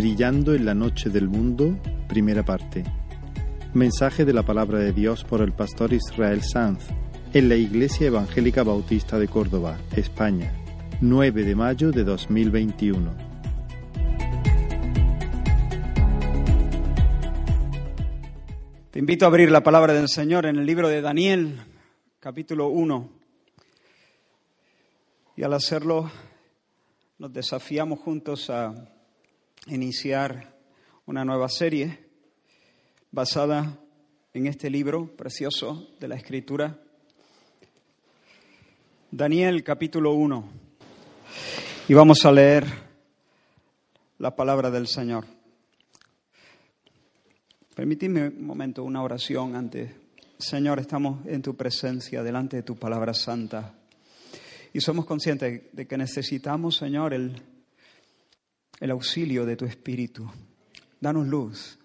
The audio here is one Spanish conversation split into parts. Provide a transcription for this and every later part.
Brillando en la noche del mundo, primera parte. Mensaje de la palabra de Dios por el pastor Israel Sanz en la Iglesia Evangélica Bautista de Córdoba, España, 9 de mayo de 2021. Te invito a abrir la palabra del Señor en el libro de Daniel, capítulo 1. Y al hacerlo, nos desafiamos juntos a iniciar una nueva serie basada en este libro precioso de la Escritura. Daniel capítulo 1. Y vamos a leer la palabra del Señor. Permitidme un momento una oración antes. Señor, estamos en tu presencia, delante de tu palabra santa. Y somos conscientes de que necesitamos, Señor, el, el auxilio de tu Espíritu. Danos luz,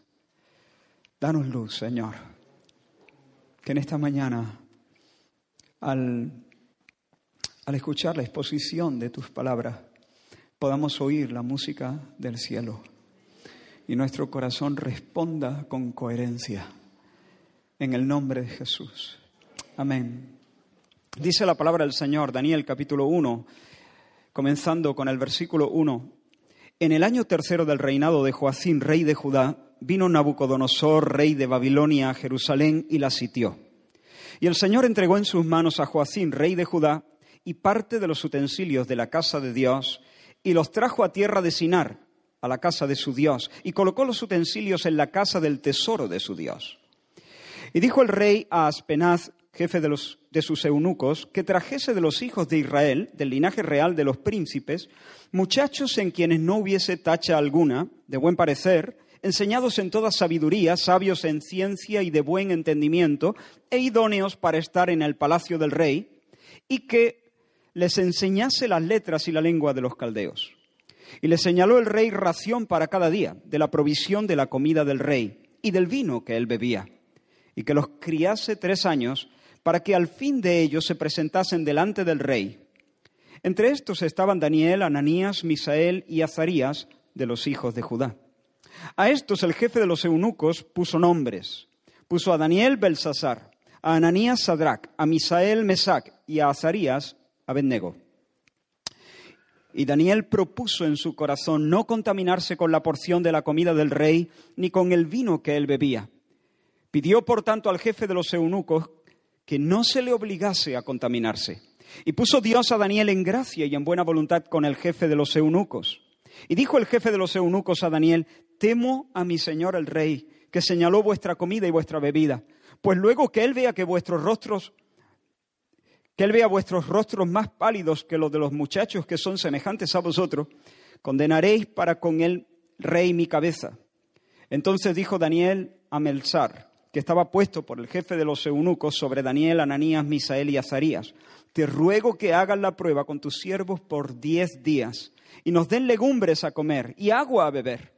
danos luz, Señor. Que en esta mañana, al, al escuchar la exposición de tus palabras, podamos oír la música del cielo y nuestro corazón responda con coherencia. En el nombre de Jesús. Amén. Dice la palabra del Señor, Daniel capítulo 1, comenzando con el versículo 1. En el año tercero del reinado de Joacín, rey de Judá, vino Nabucodonosor, rey de Babilonia, a Jerusalén y la sitió. Y el Señor entregó en sus manos a Joacín, rey de Judá, y parte de los utensilios de la casa de Dios, y los trajo a tierra de Sinar, a la casa de su Dios, y colocó los utensilios en la casa del tesoro de su Dios. Y dijo el rey a Aspenaz, jefe de, los, de sus eunucos, que trajese de los hijos de Israel, del linaje real de los príncipes, muchachos en quienes no hubiese tacha alguna, de buen parecer, enseñados en toda sabiduría, sabios en ciencia y de buen entendimiento, e idóneos para estar en el palacio del rey, y que les enseñase las letras y la lengua de los caldeos. Y le señaló el rey ración para cada día, de la provisión de la comida del rey y del vino que él bebía, y que los criase tres años, para que al fin de ellos se presentasen delante del rey. Entre estos estaban Daniel, Ananías, Misael y Azarías, de los hijos de Judá. A estos el jefe de los eunucos puso nombres. Puso a Daniel Belsasar, a Ananías Sadrach, a Misael Mesac y a Azarías Abednego. Y Daniel propuso en su corazón no contaminarse con la porción de la comida del rey ni con el vino que él bebía. Pidió, por tanto, al jefe de los eunucos que no se le obligase a contaminarse. Y puso Dios a Daniel en gracia y en buena voluntad con el jefe de los eunucos. Y dijo el jefe de los eunucos a Daniel, temo a mi señor el rey, que señaló vuestra comida y vuestra bebida, pues luego que él vea que vuestros rostros que Él vea vuestros rostros más pálidos que los de los muchachos que son semejantes a vosotros, condenaréis para con el rey mi cabeza. Entonces dijo Daniel a Melzar, que estaba puesto por el jefe de los eunucos sobre Daniel, Ananías, Misael y Azarías, te ruego que hagas la prueba con tus siervos por diez días y nos den legumbres a comer y agua a beber.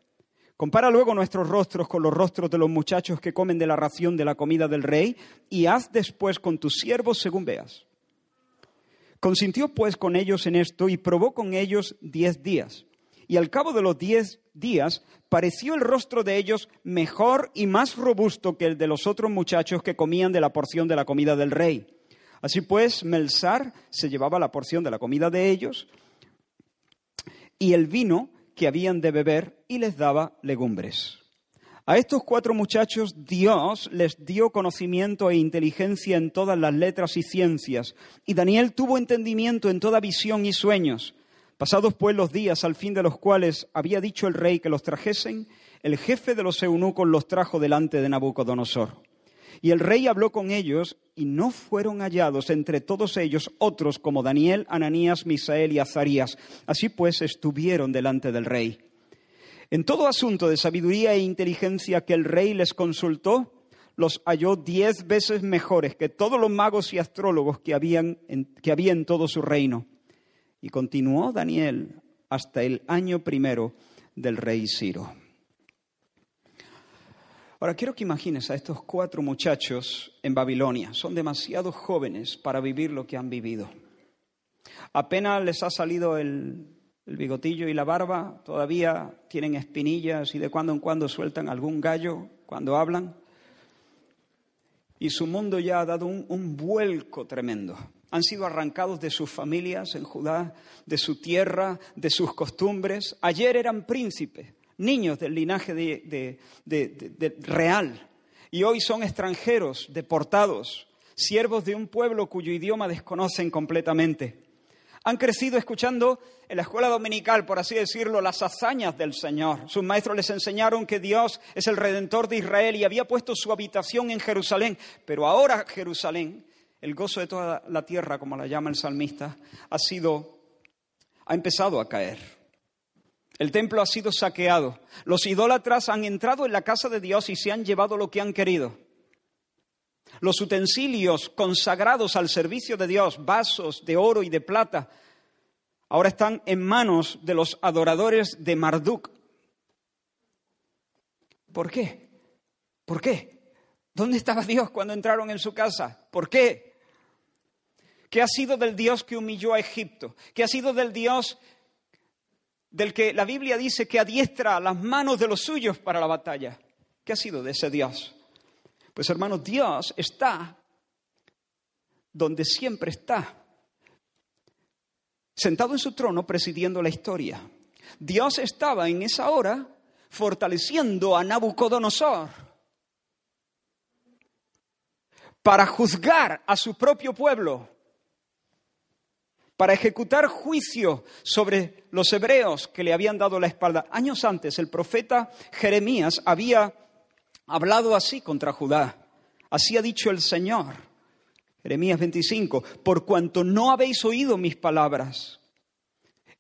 Compara luego nuestros rostros con los rostros de los muchachos que comen de la ración de la comida del rey y haz después con tus siervos según veas. Consintió pues con ellos en esto y probó con ellos diez días. Y al cabo de los diez días pareció el rostro de ellos mejor y más robusto que el de los otros muchachos que comían de la porción de la comida del rey. Así pues, Melzar se llevaba la porción de la comida de ellos y el vino que habían de beber y les daba legumbres. A estos cuatro muchachos Dios les dio conocimiento e inteligencia en todas las letras y ciencias, y Daniel tuvo entendimiento en toda visión y sueños. Pasados pues los días al fin de los cuales había dicho el rey que los trajesen, el jefe de los eunucos los trajo delante de Nabucodonosor. Y el rey habló con ellos, y no fueron hallados entre todos ellos otros como Daniel, Ananías, Misael y Azarías. Así pues estuvieron delante del rey. En todo asunto de sabiduría e inteligencia que el rey les consultó, los halló diez veces mejores que todos los magos y astrólogos que, habían que había en todo su reino. Y continuó Daniel hasta el año primero del rey Ciro. Ahora quiero que imagines a estos cuatro muchachos en Babilonia. Son demasiado jóvenes para vivir lo que han vivido. Apenas les ha salido el bigotillo y la barba todavía tienen espinillas y de cuando en cuando sueltan algún gallo cuando hablan. Y su mundo ya ha dado un vuelco tremendo. Han sido arrancados de sus familias en Judá, de su tierra, de sus costumbres. Ayer eran príncipes, niños del linaje de, de, real, y hoy son extranjeros, deportados, siervos de un pueblo cuyo idioma desconocen completamente. Han crecido escuchando en la escuela dominical, por así decirlo, las hazañas del Señor. Sus maestros les enseñaron que Dios es el redentor de Israel y había puesto su habitación en Jerusalén. Pero ahora Jerusalén, el gozo de toda la tierra, como la llama el salmista, ha sido, ha empezado a caer. El templo ha sido saqueado. Los idólatras han entrado en la casa de Dios y se han llevado lo que han querido. Los utensilios consagrados al servicio de Dios, vasos de oro y de plata, ahora están en manos de los adoradores de Marduk. ¿Por qué? ¿Por qué? ¿Dónde estaba Dios cuando entraron en su casa? ¿Por qué? ¿Qué ha sido del Dios que humilló a Egipto? ¿Qué ha sido del Dios del que la Biblia dice que adiestra las manos de los suyos para la batalla. ¿Qué ha sido de ese Dios? Pues hermanos, Dios está donde siempre está, sentado en su trono presidiendo la historia. Dios estaba en esa hora fortaleciendo a Nabucodonosor para juzgar a su propio pueblo para ejecutar juicio sobre los hebreos que le habían dado la espalda. Años antes el profeta Jeremías había hablado así contra Judá. Así ha dicho el Señor. Jeremías 25, por cuanto no habéis oído mis palabras.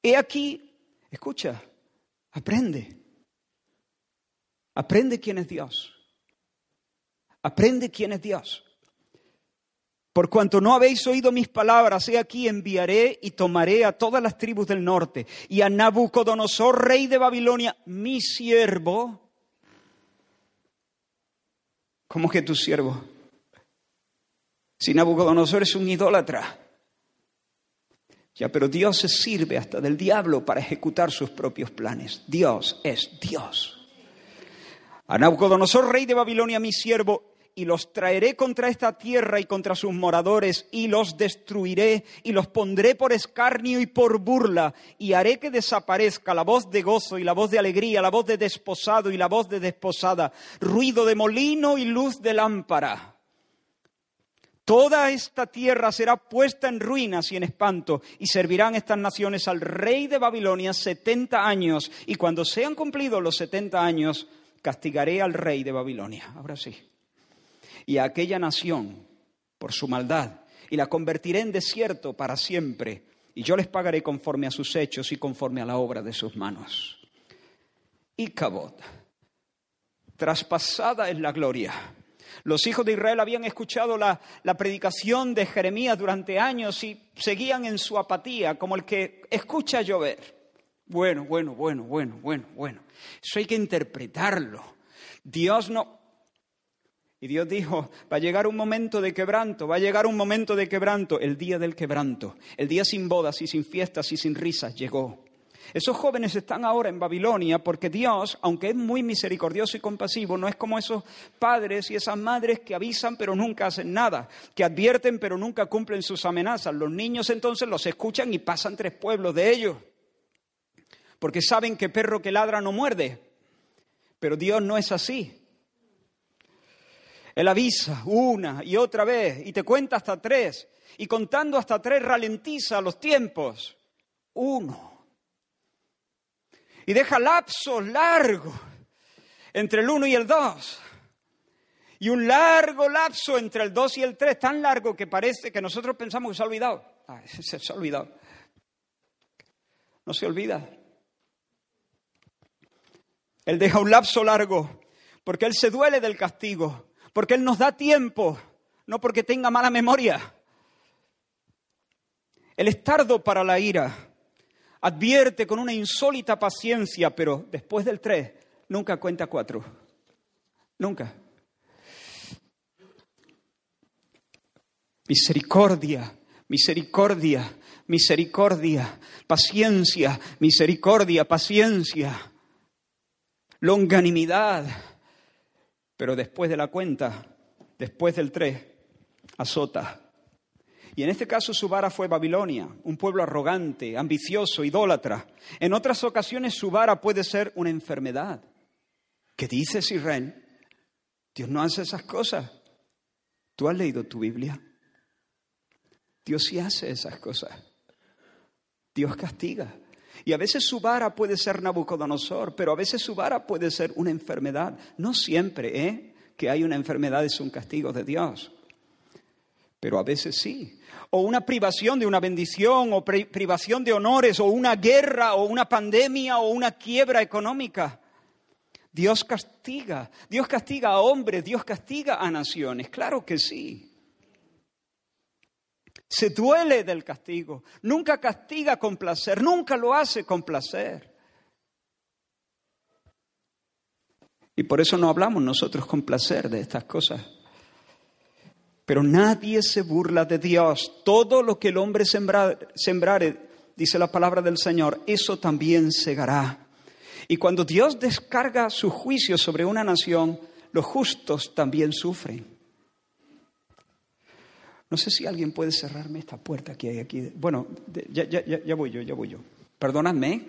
He aquí, escucha, aprende. Aprende quién es Dios. Aprende quién es Dios. Por cuanto no habéis oído mis palabras, he aquí enviaré y tomaré a todas las tribus del norte y a Nabucodonosor, rey de Babilonia, mi siervo. ¿Cómo que tu siervo? Si Nabucodonosor es un idólatra. Ya, pero Dios se sirve hasta del diablo para ejecutar sus propios planes. Dios es Dios. A Nabucodonosor, rey de Babilonia, mi siervo, y los traeré contra esta tierra y contra sus moradores, y los destruiré, y los pondré por escarnio y por burla, y haré que desaparezca la voz de gozo y la voz de alegría, la voz de desposado y la voz de desposada, ruido de molino y luz de lámpara. Toda esta tierra será puesta en ruinas y en espanto, y servirán estas naciones al rey de Babilonia setenta años, y cuando sean cumplidos los setenta años, castigaré al rey de Babilonia. Ahora sí y a aquella nación por su maldad, y la convertiré en desierto para siempre, y yo les pagaré conforme a sus hechos y conforme a la obra de sus manos. Y Cabot, traspasada es la gloria. Los hijos de Israel habían escuchado la, la, predicación de Jeremías durante años y seguían en su apatía, como el que escucha llover. Bueno, bueno, bueno, bueno, bueno, bueno. Eso hay que interpretarlo. Dios no, y Dios dijo, va a llegar un momento de quebranto, va a llegar un momento de quebranto, el día del quebranto, el día sin bodas y sin fiestas y sin risas llegó. Esos jóvenes están ahora en Babilonia porque Dios, aunque es muy misericordioso y compasivo, no es como esos padres y esas madres que avisan pero nunca hacen nada, que advierten pero nunca cumplen sus amenazas. Los niños entonces los escuchan y pasan tres pueblos de ellos, porque saben que perro que ladra no muerde. Pero Dios no es así. Él avisa una y otra vez y te cuenta hasta tres. Y contando hasta tres ralentiza los tiempos. Uno. Y deja lapsos largos entre el uno y el dos. Y un largo lapso entre el dos y el tres, tan largo que parece que nosotros pensamos que se ha olvidado. Se ha olvidado. No se olvida. Él deja un lapso largo porque Él se duele del castigo porque Él nos da tiempo, no porque tenga mala memoria. Él es tardo para la ira, advierte con una insólita paciencia, pero después del tres nunca cuenta cuatro. Nunca. Misericordia, misericordia, misericordia, paciencia, misericordia, paciencia, longanimidad. Pero después de la cuenta, después del tres, azota. Y en este caso su vara fue Babilonia, un pueblo arrogante, ambicioso, idólatra. En otras ocasiones su vara puede ser una enfermedad. ¿Qué dices, Israel? Dios no hace esas cosas. ¿Tú has leído tu Biblia? Dios sí hace esas cosas. Dios castiga. Y a veces su vara puede ser Nabucodonosor, pero a veces su vara puede ser una enfermedad. No siempre, ¿eh? Que hay una enfermedad es un castigo de Dios. Pero a veces sí. O una privación de una bendición, o privación de honores, o una guerra, o una pandemia, o una quiebra económica. Dios castiga, Dios castiga a hombres, Dios castiga a naciones, claro que sí. Se duele del castigo, nunca castiga con placer, nunca lo hace con placer. Y por eso no hablamos nosotros con placer de estas cosas. Pero nadie se burla de Dios. Todo lo que el hombre sembrare, dice la palabra del Señor, eso también segará. Y cuando Dios descarga su juicio sobre una nación, los justos también sufren. No sé si alguien puede cerrarme esta puerta que hay aquí. Bueno, ya, ya, ya voy yo, ya voy yo. Perdóname. ¿eh?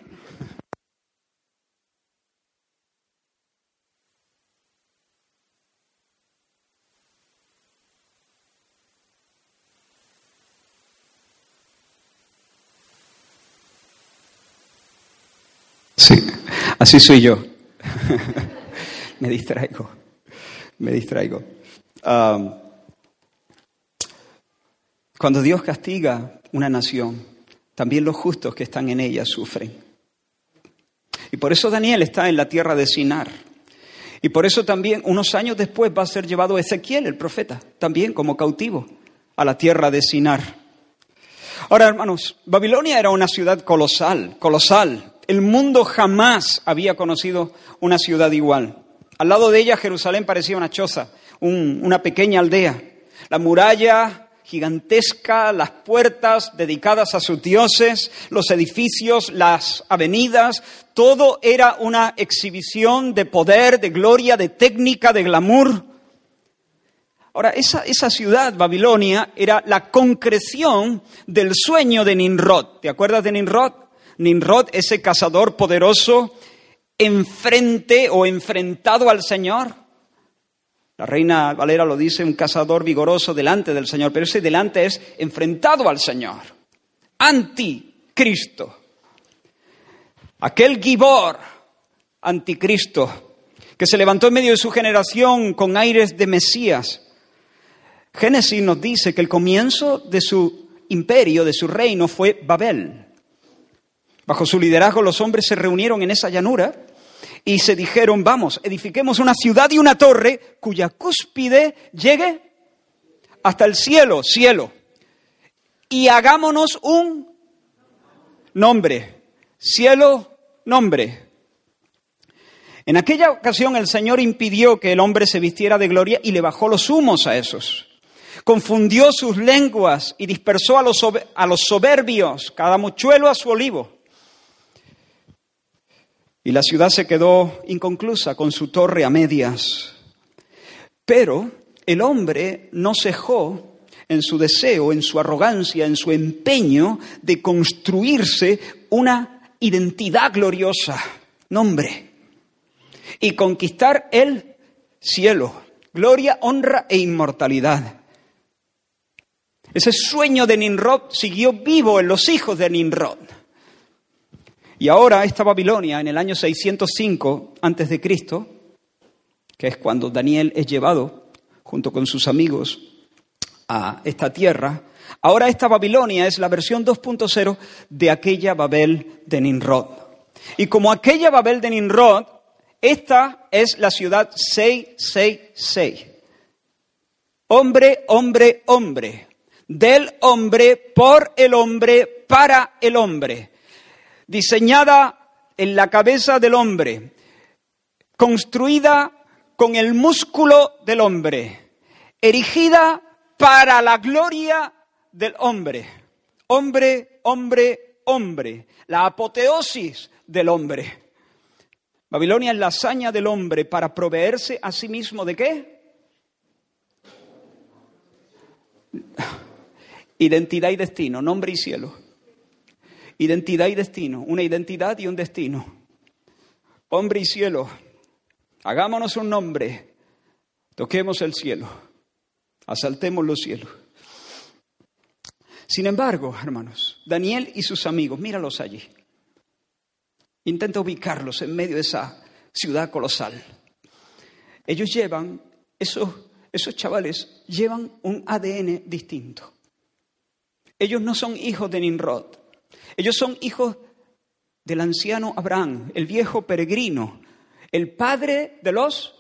Sí, así soy yo. me distraigo, me distraigo. Cuando Dios castiga una nación, también los justos que están en ella sufren. Y por eso Daniel está en la tierra de Sinar. Y por eso también, unos años después, va a ser llevado Ezequiel, el profeta, también como cautivo, a la tierra de Sinar. Ahora, hermanos, Babilonia era una ciudad colosal, colosal, el mundo jamás había conocido una ciudad igual. Al lado de ella Jerusalén parecía una choza, una pequeña aldea. La muralla gigantesca, las puertas dedicadas a sus dioses, los edificios, las avenidas, todo era una exhibición de poder, de gloria, de técnica, de glamour. Ahora, esa, esa, ciudad, Babilonia, era la concreción del sueño de Nimrod. ¿Te acuerdas de Nimrod? Nimrod, ese cazador poderoso, enfrente o enfrentado al Señor. La reina Valera lo dice, un cazador vigoroso delante del Señor, pero ese delante es enfrentado al Señor, anticristo. Aquel Gibor, anticristo, que se levantó en medio de su generación con aires de Mesías. Génesis nos dice que el comienzo de su imperio, de su reino, fue Babel. Bajo su liderazgo los hombres se reunieron en esa llanura y se dijeron, vamos, edifiquemos una ciudad y una torre cuya cúspide llegue hasta el cielo, cielo, y hagámonos un nombre, cielo, nombre. En aquella ocasión el Señor impidió que el hombre se vistiera de gloria y le bajó los humos a esos. Confundió sus lenguas y dispersó a los, a los soberbios, cada mochuelo a su olivo. Y la ciudad se quedó inconclusa con su torre a medias. Pero el hombre no cejó en su deseo, en su arrogancia, en su empeño de construirse una identidad gloriosa, nombre, y conquistar el cielo, gloria, honra e inmortalidad. Ese sueño de Ninrod siguió vivo en los hijos de Ninrod. Y ahora esta Babilonia, en el año 605 antes de Cristo, que es cuando Daniel es llevado junto con sus amigos a esta tierra, ahora esta Babilonia es la versión 2.0 de aquella Babel de Nimrod. Y como aquella Babel de Nimrod, esta es la ciudad 666. Hombre, hombre, hombre. Del hombre, por el hombre, para el hombre diseñada en la cabeza del hombre, construida con el músculo del hombre, erigida para la gloria del hombre. Hombre, hombre, hombre. La apoteosis del hombre. Babilonia es la hazaña del hombre para proveerse a sí mismo de qué? Identidad y destino, nombre y cielo. Identidad y destino, una identidad y un destino. Hombre y cielo, hagámonos un nombre, toquemos el cielo, asaltemos los cielos. Sin embargo, hermanos, Daniel y sus amigos, míralos allí. Intenta ubicarlos en medio de esa ciudad colosal. Ellos llevan, esos, esos chavales llevan un ADN distinto. Ellos no son hijos de Nimrod. Ellos son hijos del anciano Abraham, el viejo peregrino, el padre de los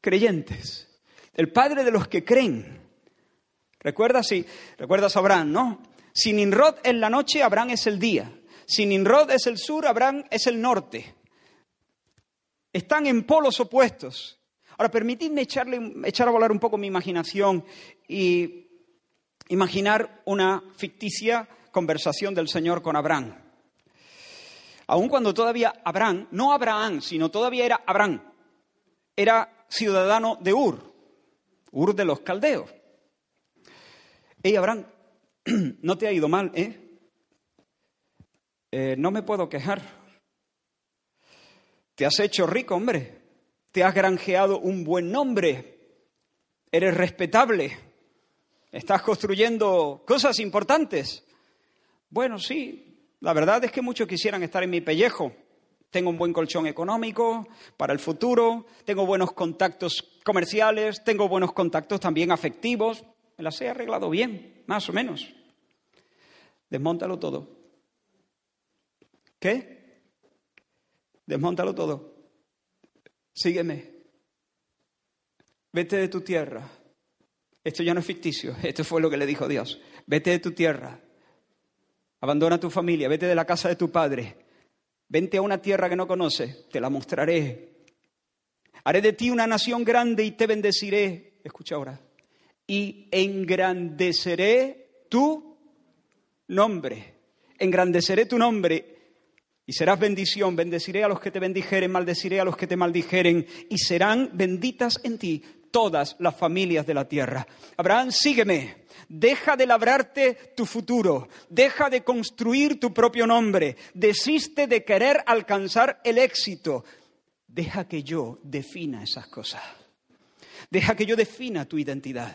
creyentes, el padre de los que creen. ¿Recuerdas? Sí, recuerdas a Abraham, ¿no? Si Nimrod es la noche, Abraham es el día. Si Nimrod es el sur, Abraham es el norte. Están en polos opuestos. Ahora, permitidme echarle, echar a volar un poco mi imaginación y imaginar una ficticia conversación del Señor con Abraham. Aun cuando todavía Abraham, no Abraham, sino todavía era Abraham, era ciudadano de Ur, Ur de los caldeos. Hey, Abraham, no te ha ido mal, ¿eh? ¿eh? No me puedo quejar. Te has hecho rico, hombre. Te has granjeado un buen nombre. Eres respetable. Estás construyendo cosas importantes. Bueno, sí, la verdad es que muchos quisieran estar en mi pellejo. Tengo un buen colchón económico para el futuro, tengo buenos contactos comerciales, tengo buenos contactos también afectivos. Me las he arreglado bien, más o menos. Desmóntalo todo. ¿Qué? Desmóntalo todo. Sígueme. Vete de tu tierra esto ya no es ficticio, esto fue lo que le dijo Dios. Vete de tu tierra, abandona tu familia, vete de la casa de tu padre, vente a una tierra que no conoces, te la mostraré. Haré de ti una nación grande y te bendeciré. Escucha ahora. Y engrandeceré tu nombre. Engrandeceré tu nombre y serás bendición. Bendeciré a los que te bendijeren, maldeciré a los que te maldijeren y serán benditas en ti todas las familias de la tierra. Abraham, sígueme. Deja de labrarte tu futuro, deja de construir tu propio nombre, desiste de querer alcanzar el éxito. Deja que yo defina esas cosas. Deja que yo defina tu identidad.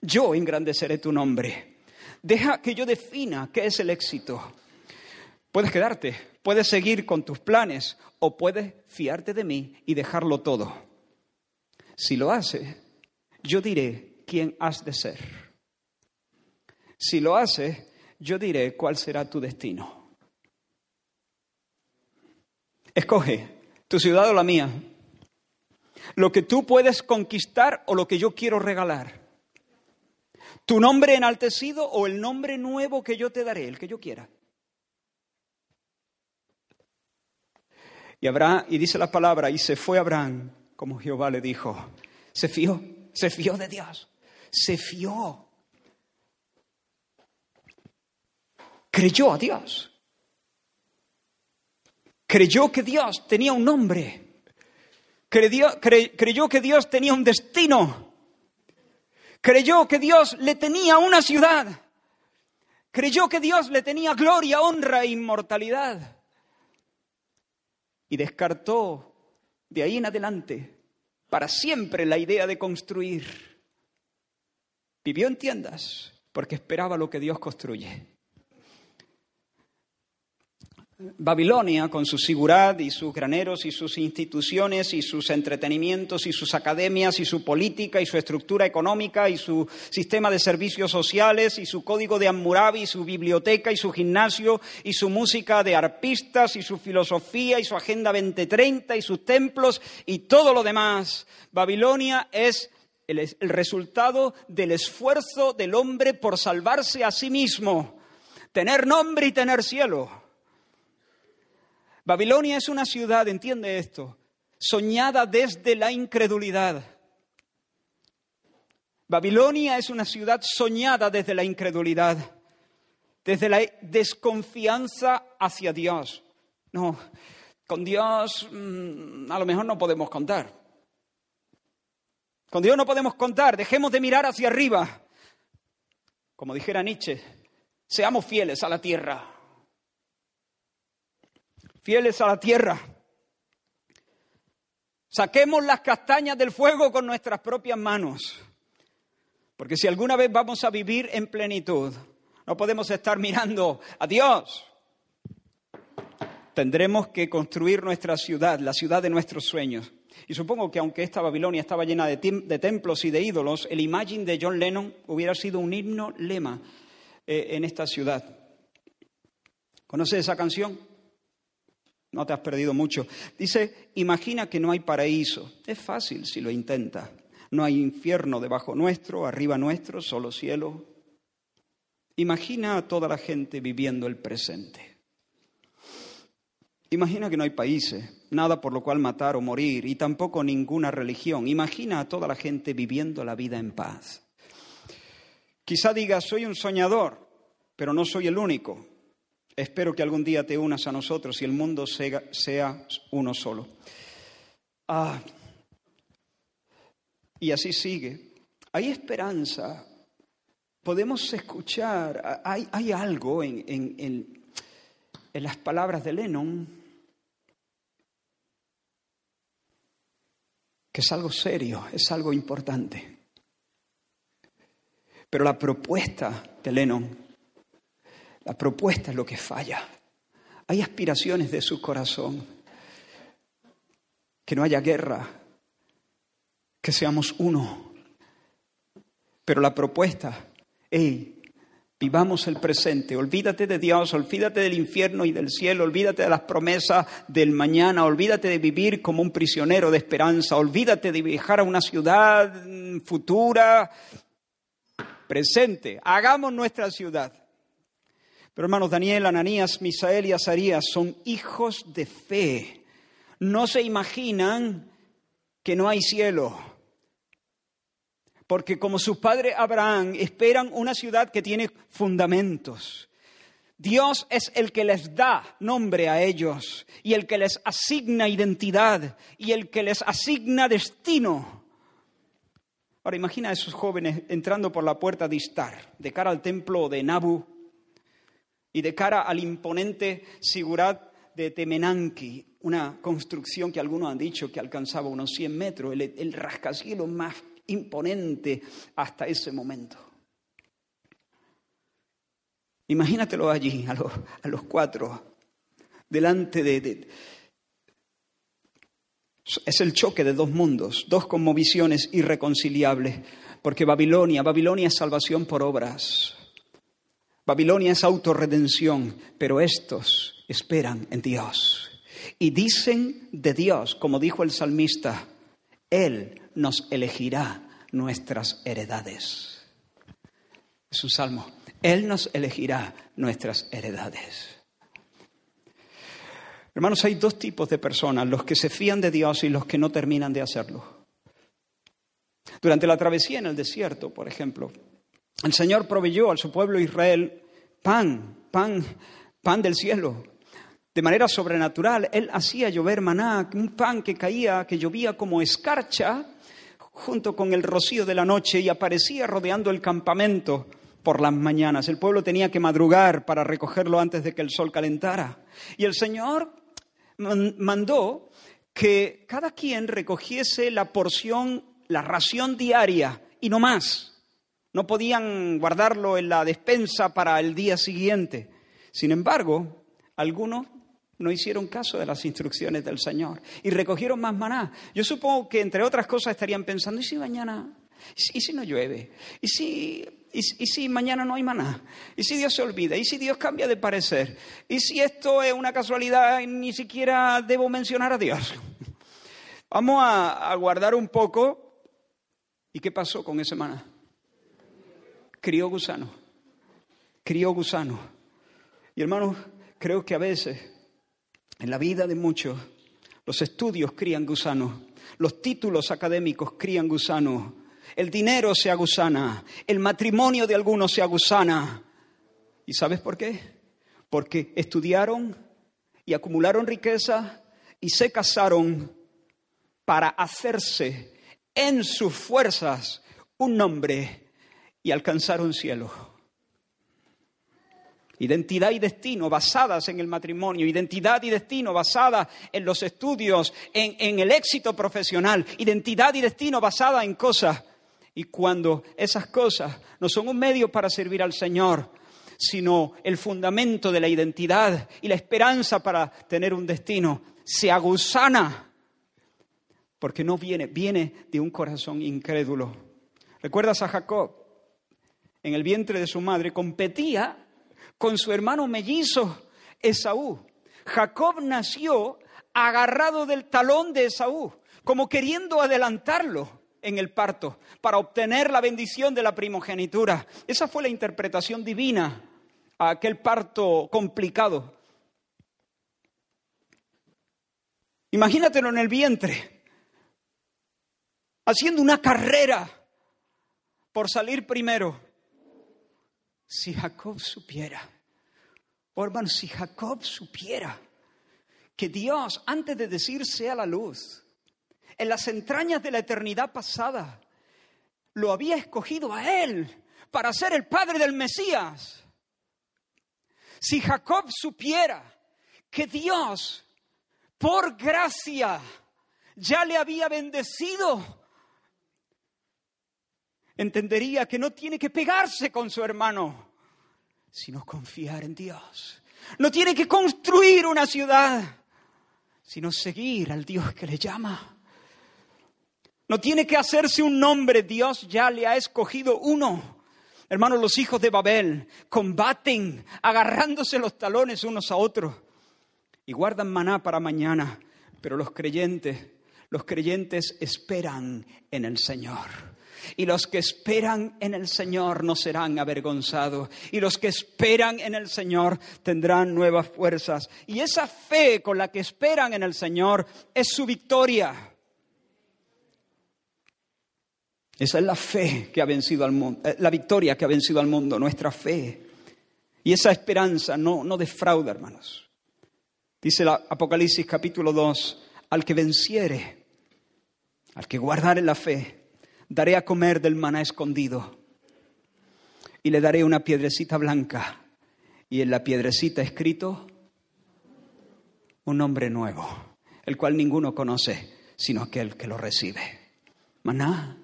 Yo engrandeceré tu nombre. Deja que yo defina qué es el éxito. Puedes quedarte, puedes seguir con tus planes o puedes fiarte de mí y dejarlo todo. Si lo hace, yo diré quién has de ser. Si lo hace, yo diré cuál será tu destino. Escoge tu ciudad o la mía. Lo que tú puedes conquistar o lo que yo quiero regalar. Tu nombre enaltecido o el nombre nuevo que yo te daré, el que yo quiera. Y, Abraham, y dice la palabra, y se fue Abraham como Jehová le dijo. Se fió, se fió de Dios, se fió. Creyó a Dios. Creyó que Dios tenía un nombre. Creyó, creyó que Dios tenía un destino. Creyó que Dios le tenía una ciudad. Creyó que Dios le tenía gloria, honra e inmortalidad. Y descartó de ahí en adelante, para siempre la idea de construir. Vivió en tiendas porque esperaba lo que Dios construye. Babilonia, con su sigurat y sus graneros y sus instituciones y sus entretenimientos y sus academias y su política y su estructura económica y su sistema de servicios sociales y su código de Hammurabi y su biblioteca y su gimnasio y su música de arpistas y su filosofía y su agenda 2030 y sus templos y todo lo demás. Babilonia es el, el resultado del esfuerzo del hombre por salvarse a sí mismo, tener nombre y tener cielo. Babilonia es una ciudad, entiende esto, soñada desde la incredulidad. Babilonia es una ciudad soñada desde la incredulidad, desde la desconfianza hacia Dios. No, con Dios mm, a lo mejor no podemos contar. Con Dios no podemos contar, dejemos de mirar hacia arriba. Como dijera Nietzsche, seamos fieles a la tierra. Fieles a la tierra. Saquemos las castañas del fuego con nuestras propias manos. Porque si alguna vez vamos a vivir en plenitud, no podemos estar mirando a Dios. Tendremos que construir nuestra ciudad, la ciudad de nuestros sueños. Y supongo que aunque esta Babilonia estaba llena de, templos y de ídolos, el Imagine de John Lennon hubiera sido un himno lema eh, en esta ciudad. ¿Conoces esa canción? No te has perdido mucho. Dice, imagina que no hay paraíso. Es fácil si lo intenta. No hay infierno debajo nuestro, arriba nuestro, solo cielo. Imagina a toda la gente viviendo el presente. Imagina que no hay países, nada por lo cual matar o morir, y tampoco ninguna religión. Imagina a toda la gente viviendo la vida en paz. Quizá digas, soy un soñador, pero no soy el único. Espero que algún día te unas a nosotros y el mundo sea, uno solo. Ah, y así sigue. Hay esperanza. Podemos escuchar, hay, algo en, en las palabras de Lennon que es algo serio, es algo importante. Pero la propuesta de Lennon la propuesta es lo que falla. Hay aspiraciones de su corazón. Que no haya guerra, que seamos uno. Pero la propuesta, hey, vivamos el presente, olvídate de Dios, olvídate del infierno y del cielo, olvídate de las promesas del mañana, olvídate de vivir como un prisionero de esperanza, olvídate de viajar a una ciudad futura, presente, hagamos nuestra ciudad. Pero hermanos, Daniel, Ananías, Misael y Azarías son hijos de fe. No se imaginan que no hay cielo. Porque como su padre Abraham esperan una ciudad que tiene fundamentos. Dios es el que les da nombre a ellos y el que les asigna identidad y el que les asigna destino. Ahora imagina a esos jóvenes entrando por la puerta de Istar, de cara al templo de Nabu, y de cara al imponente Sigurat de Temenanqui, una construcción que algunos han dicho que alcanzaba unos 100 metros, el, rascacielos más imponente hasta ese momento. Imagínatelo allí, a los, a los cuatro, delante de, de, Es el choque de dos mundos, dos visiones irreconciliables, porque Babilonia, Babilonia es salvación por obras. Babilonia es autorredención, pero estos esperan en Dios. Y dicen de Dios, como dijo el salmista, Él nos elegirá nuestras heredades. Es un salmo. Él nos elegirá nuestras heredades. Hermanos, hay dos tipos de personas, los que se fían de Dios y los que no terminan de hacerlo. Durante la travesía en el desierto, por ejemplo, el Señor proveyó a su pueblo Israel pan, pan, pan del cielo. De manera sobrenatural, Él hacía llover maná, un pan que caía, que llovía como escarcha, junto con el rocío de la noche y aparecía rodeando el campamento por las mañanas. El pueblo tenía que madrugar para recogerlo antes de que el sol calentara. Y el Señor mandó que cada quien recogiese la porción, la ración diaria y no más. No podían guardarlo en la despensa para el día siguiente. Sin embargo, algunos no hicieron caso de las instrucciones del Señor y recogieron más maná. Yo supongo que, entre otras cosas, estarían pensando, ¿y si mañana? ¿Y si no llueve? ¿Y si, y, si mañana no hay maná? ¿Y si Dios se olvida? ¿Y si Dios cambia de parecer? ¿Y si esto es una casualidad y ni siquiera debo mencionar a Dios? Vamos a, a guardar un poco. ¿Y qué pasó con ese maná? Crió gusano. Crió gusano. Y hermanos, creo que a veces en la vida de muchos los estudios crían gusanos, los títulos académicos crían gusanos, el dinero se agusana, el matrimonio de algunos se agusana. ¿Y sabes por qué? Porque estudiaron y acumularon riqueza y se casaron para hacerse en sus fuerzas un nombre y alcanzar un cielo. Identidad y destino basadas en el matrimonio, identidad y destino basada en los estudios, en, en, el éxito profesional, identidad y destino basada en cosas. Y cuando esas cosas no son un medio para servir al Señor, sino el fundamento de la identidad y la esperanza para tener un destino, se aguzana, porque no viene, viene de un corazón incrédulo. ¿Recuerdas a Jacob? En el vientre de su madre competía con su hermano mellizo Esaú. Jacob nació agarrado del talón de Esaú, como queriendo adelantarlo en el parto para obtener la bendición de la primogenitura. Esa fue la interpretación divina a aquel parto complicado. Imagínatelo en el vientre, haciendo una carrera por salir primero. Si Jacob supiera, oh hermano, si Jacob supiera que Dios, antes de decir sea la luz, en las entrañas de la eternidad pasada, lo había escogido a él para ser el padre del Mesías. Si Jacob supiera que Dios, por gracia, ya le había bendecido entendería que no tiene que pegarse con su hermano, sino confiar en Dios. No tiene que construir una ciudad, sino seguir al Dios que le llama. No tiene que hacerse un nombre, Dios ya le ha escogido uno. Hermanos, los hijos de Babel combaten agarrándose los talones unos a otros y guardan maná para mañana, pero los creyentes, los creyentes esperan en el Señor. Y los que esperan en el Señor no serán avergonzados. Y los que esperan en el Señor tendrán nuevas fuerzas. Y esa fe con la que esperan en el Señor es su victoria. Esa es la fe que ha vencido al mundo, eh, la victoria que ha vencido al mundo, nuestra fe. Y esa esperanza no, no defrauda, hermanos. Dice el Apocalipsis capítulo 2, al que venciere, al que guardare la fe, daré a comer del maná escondido y le daré una piedrecita blanca y en la piedrecita escrito un nombre nuevo, el cual ninguno conoce sino aquel que lo recibe. Maná,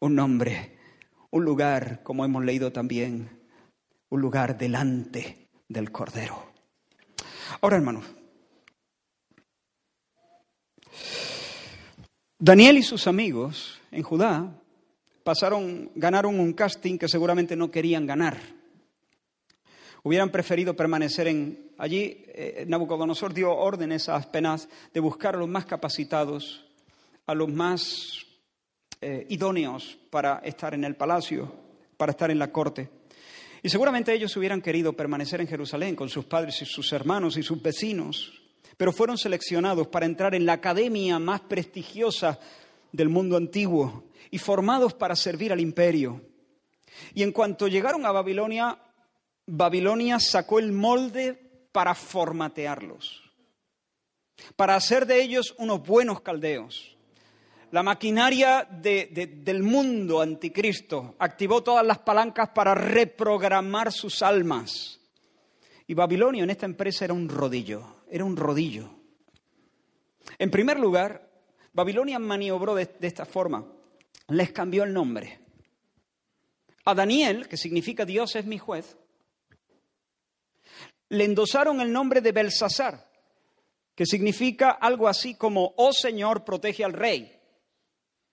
un nombre, un lugar, como hemos leído también, un lugar delante del Cordero. Ahora, hermanos, Daniel y sus amigos en Judá pasaron, ganaron un casting que seguramente no querían ganar. Hubieran preferido permanecer en allí. Eh, Nabucodonosor dio órdenes a Aspenaz de buscar a los más capacitados, a los más eh, idóneos para estar en el palacio, para estar en la corte. Y seguramente ellos hubieran querido permanecer en Jerusalén con sus padres y sus hermanos y sus vecinos, pero fueron seleccionados para entrar en la academia más prestigiosa del mundo antiguo y formados para servir al imperio. Y en cuanto llegaron a Babilonia, Babilonia sacó el molde para formatearlos, para hacer de ellos unos buenos caldeos. La maquinaria del mundo anticristo activó todas las palancas para reprogramar sus almas. Y Babilonia en esta empresa era un rodillo era un rodillo. En primer lugar, Babilonia maniobró de, esta forma. Les cambió el nombre. A Daniel, que significa Dios es mi juez, le endosaron el nombre de Belsasar, que significa algo así como, oh Señor, protege al rey.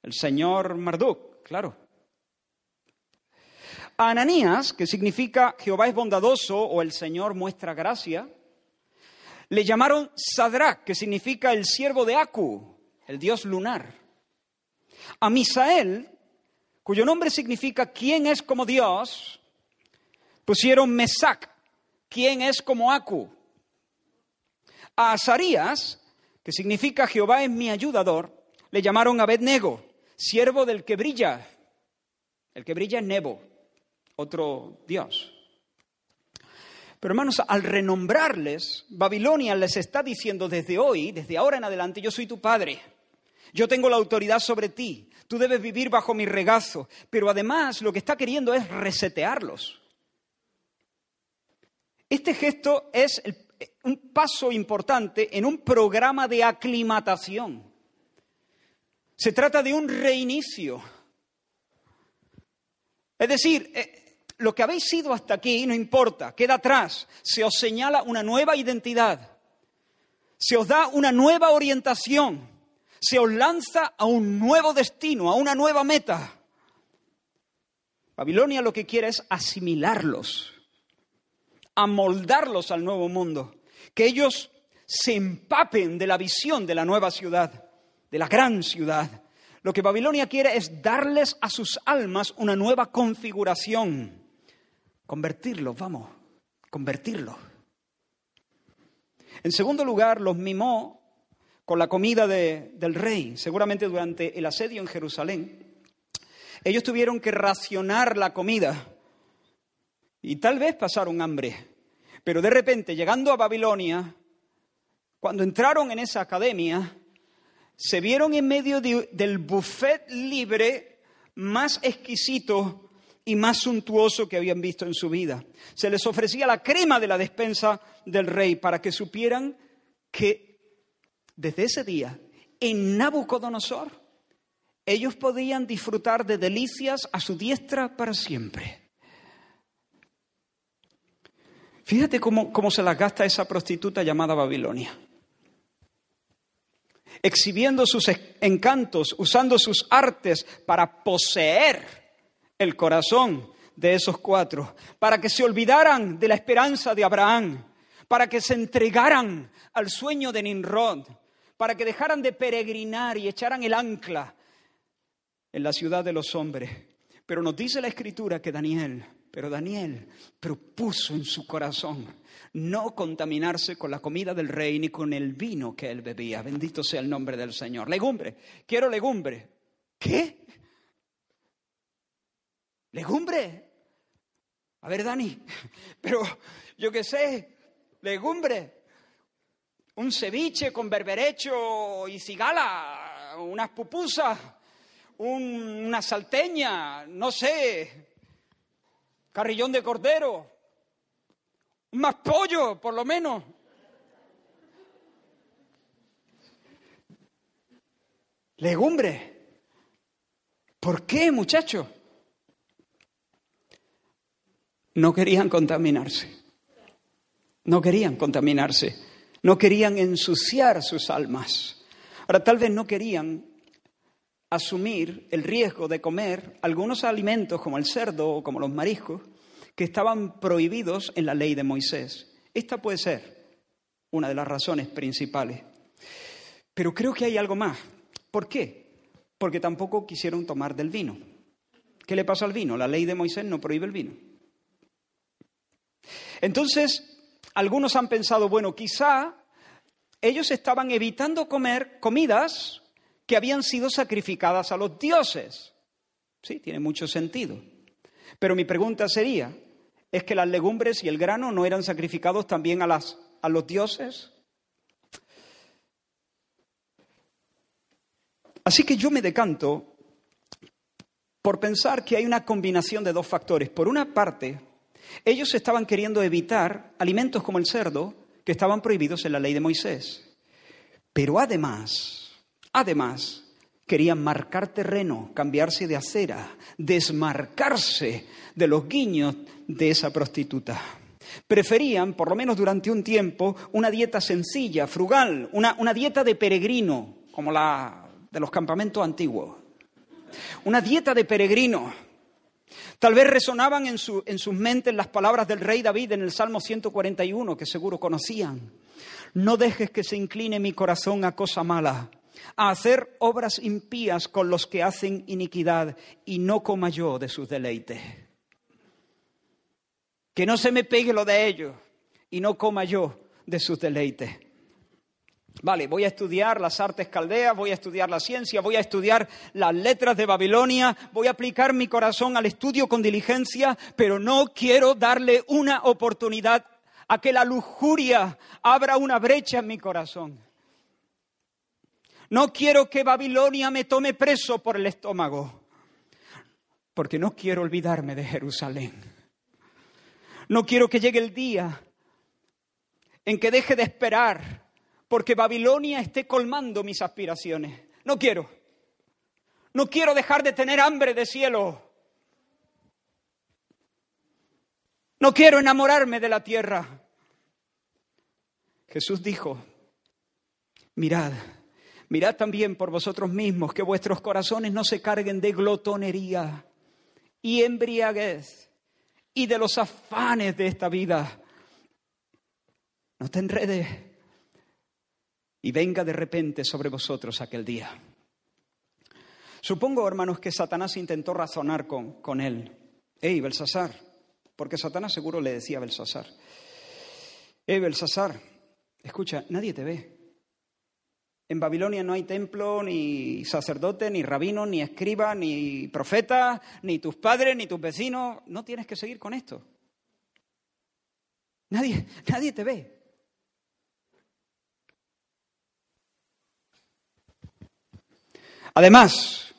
El Señor Marduk, claro. A Ananías, que significa Jehová es bondadoso o el Señor muestra gracia, le llamaron Sadrach, que significa el siervo de Aku, el dios lunar. A Misael, cuyo nombre significa quién es como Dios, pusieron Mesac, quién es como Aku. A Azarías, que significa Jehová es mi ayudador, le llamaron Abednego, siervo del que brilla. El que brilla es Nebo, otro dios. Pero hermanos, al renombrarles, Babilonia les está diciendo desde hoy, desde ahora en adelante, yo soy tu padre. Yo tengo la autoridad sobre ti. Tú debes vivir bajo mi regazo. Pero además lo que está queriendo es resetearlos. Este gesto es un paso importante en un programa de aclimatación. Se trata de un reinicio. Es decir, eh, lo que habéis sido hasta aquí no importa, queda atrás. Se os señala una nueva identidad. Se os da una nueva orientación. Se os lanza a un nuevo destino, a una nueva meta. Babilonia lo que quiere es asimilarlos, amoldarlos al nuevo mundo, que ellos se empapen de la visión de la nueva ciudad, de la gran ciudad, lo que Babilonia quiere es darles a sus almas una nueva configuración. Convertirlos, vamos, convertirlos. En segundo lugar, los mimó con la comida del rey, seguramente durante el asedio en Jerusalén. Ellos tuvieron que racionar la comida y tal vez pasaron hambre. Pero de repente, llegando a Babilonia, cuando entraron en esa academia, se vieron en medio del buffet libre más exquisito y más suntuoso que habían visto en su vida. Se les ofrecía la crema de la despensa del rey para que supieran que desde ese día, en Nabucodonosor, ellos podían disfrutar de delicias a su diestra para siempre. Fíjate cómo, cómo se las gasta esa prostituta llamada Babilonia exhibiendo sus encantos, usando sus artes para poseer el corazón de esos cuatro, para que se olvidaran de la esperanza de Abraham, para que se entregaran al sueño de Nimrod, para que dejaran de peregrinar y echaran el ancla en la ciudad de los hombres. Pero nos dice la escritura que Daniel, pero Daniel propuso en su corazón no contaminarse con la comida del rey ni con el vino que él bebía. Bendito sea el nombre del Señor. Legumbre, quiero legumbre. ¿Qué? ¿Legumbre? A ver, Dani, pero yo qué sé, legumbre. Un ceviche con berberecho y cigala, unas pupusas, una salteña, no sé, carrillón de cordero, más pollo, por lo menos. Legumbre. ¿Por qué, muchachos? No querían contaminarse. No querían contaminarse. No querían ensuciar sus almas. Ahora, tal vez no querían asumir el riesgo de comer algunos alimentos como el cerdo o como los mariscos que estaban prohibidos en la ley de Moisés. Esta puede ser una de las razones principales. Pero creo que hay algo más. ¿Por qué? Porque tampoco quisieron tomar del vino. ¿Qué le pasa al vino? La ley de Moisés no prohíbe el vino. Entonces, algunos han pensado, bueno, quizá ellos estaban evitando comer comidas que habían sido sacrificadas a los dioses. Sí, tiene mucho sentido. Pero mi pregunta sería, es que las legumbres y el grano no eran sacrificados también a, las, a los dioses. Así que yo me decanto por pensar que hay una combinación de dos factores. Por una parte, ellos estaban queriendo evitar alimentos como el cerdo que estaban prohibidos en la ley de Moisés. Pero además, además, querían marcar terreno, cambiarse de acera, desmarcarse de los guiños de esa prostituta. Preferían, por lo menos durante un tiempo, una dieta sencilla, frugal, una, dieta de peregrino, como la de los campamentos antiguos. Una dieta de peregrino. Tal vez resonaban en, en sus mentes las palabras del rey David en el Salmo 141, que seguro conocían. No dejes que se incline mi corazón a cosa mala, a hacer obras impías con los que hacen iniquidad, y no coma yo de sus deleites que no se me pegue lo de ellos y no coma yo de sus deleites. Vale, voy a estudiar las artes caldeas, voy a estudiar la ciencia, voy a estudiar las letras de Babilonia, voy a aplicar mi corazón al estudio con diligencia, pero no quiero darle una oportunidad a que la lujuria abra una brecha en mi corazón. No quiero que Babilonia me tome preso por el estómago, porque no quiero olvidarme de Jerusalén. No quiero que llegue el día en que deje de esperar porque Babilonia esté colmando mis aspiraciones. No quiero. No quiero dejar de tener hambre de cielo. No quiero enamorarme de la tierra. Jesús dijo, mirad, mirad también por vosotros mismos que vuestros corazones no se carguen de glotonería y embriaguez y de los afanes de esta vida. No te enredes y venga de repente sobre vosotros aquel día. Supongo, hermanos, que Satanás intentó razonar con, con él. Ey, Belsasar, porque Satanás seguro le decía a Belsasar, Ey, Belsasar, escucha, nadie te ve. En Babilonia no hay templo, ni sacerdote, ni rabino, ni escriba, ni profeta, ni tus padres, ni tus vecinos. No tienes que seguir con esto. Nadie, nadie te ve. Además,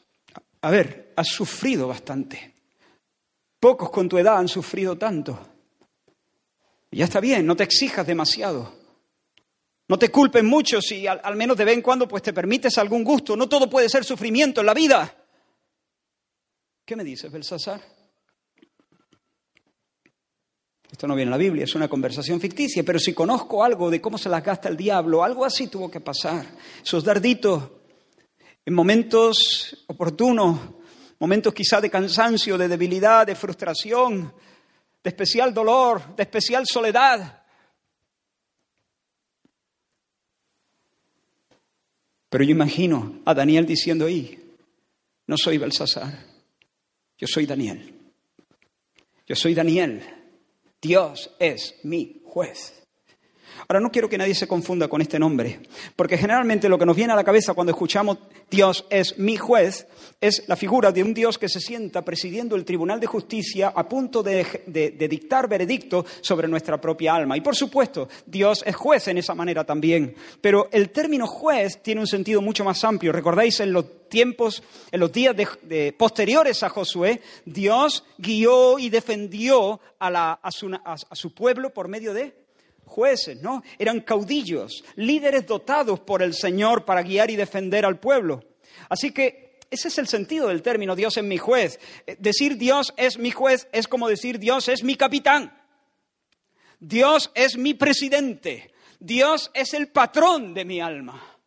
a ver, has sufrido bastante. Pocos con tu edad han sufrido tanto. ya está bien, no te exijas demasiado. No te culpen mucho si al, menos de vez en cuando pues te permites algún gusto. No todo puede ser sufrimiento en la vida. ¿Qué me dices, Belsasar? Esto no viene en la Biblia, es una conversación ficticia, pero si conozco algo de cómo se las gasta el diablo, algo así tuvo que pasar. Esos darditos en momentos oportunos, momentos quizá de cansancio, de debilidad, de frustración, de especial dolor, de especial soledad. Pero yo imagino a Daniel diciendo ahí, no soy Belsasar, yo soy Daniel. Yo soy Daniel. Dios es mi juez. Ahora, no quiero que nadie se confunda con este nombre, porque generalmente lo que nos viene a la cabeza cuando escuchamos Dios es mi juez es la figura de un Dios que se sienta presidiendo el Tribunal de Justicia a punto de, dictar veredicto sobre nuestra propia alma. Y por supuesto, Dios es juez en esa manera también, pero el término juez tiene un sentido mucho más amplio. ¿Recordáis en los tiempos, en los días posteriores a Josué, Dios guió y defendió a su pueblo por medio de jueces, ¿no? Eran caudillos, líderes dotados por el Señor para guiar y defender al pueblo. Así que ese es el sentido del término Dios es mi juez. Eh, decir Dios es mi juez es como decir Dios es mi capitán. Dios es mi presidente. Dios es el patrón de mi alma.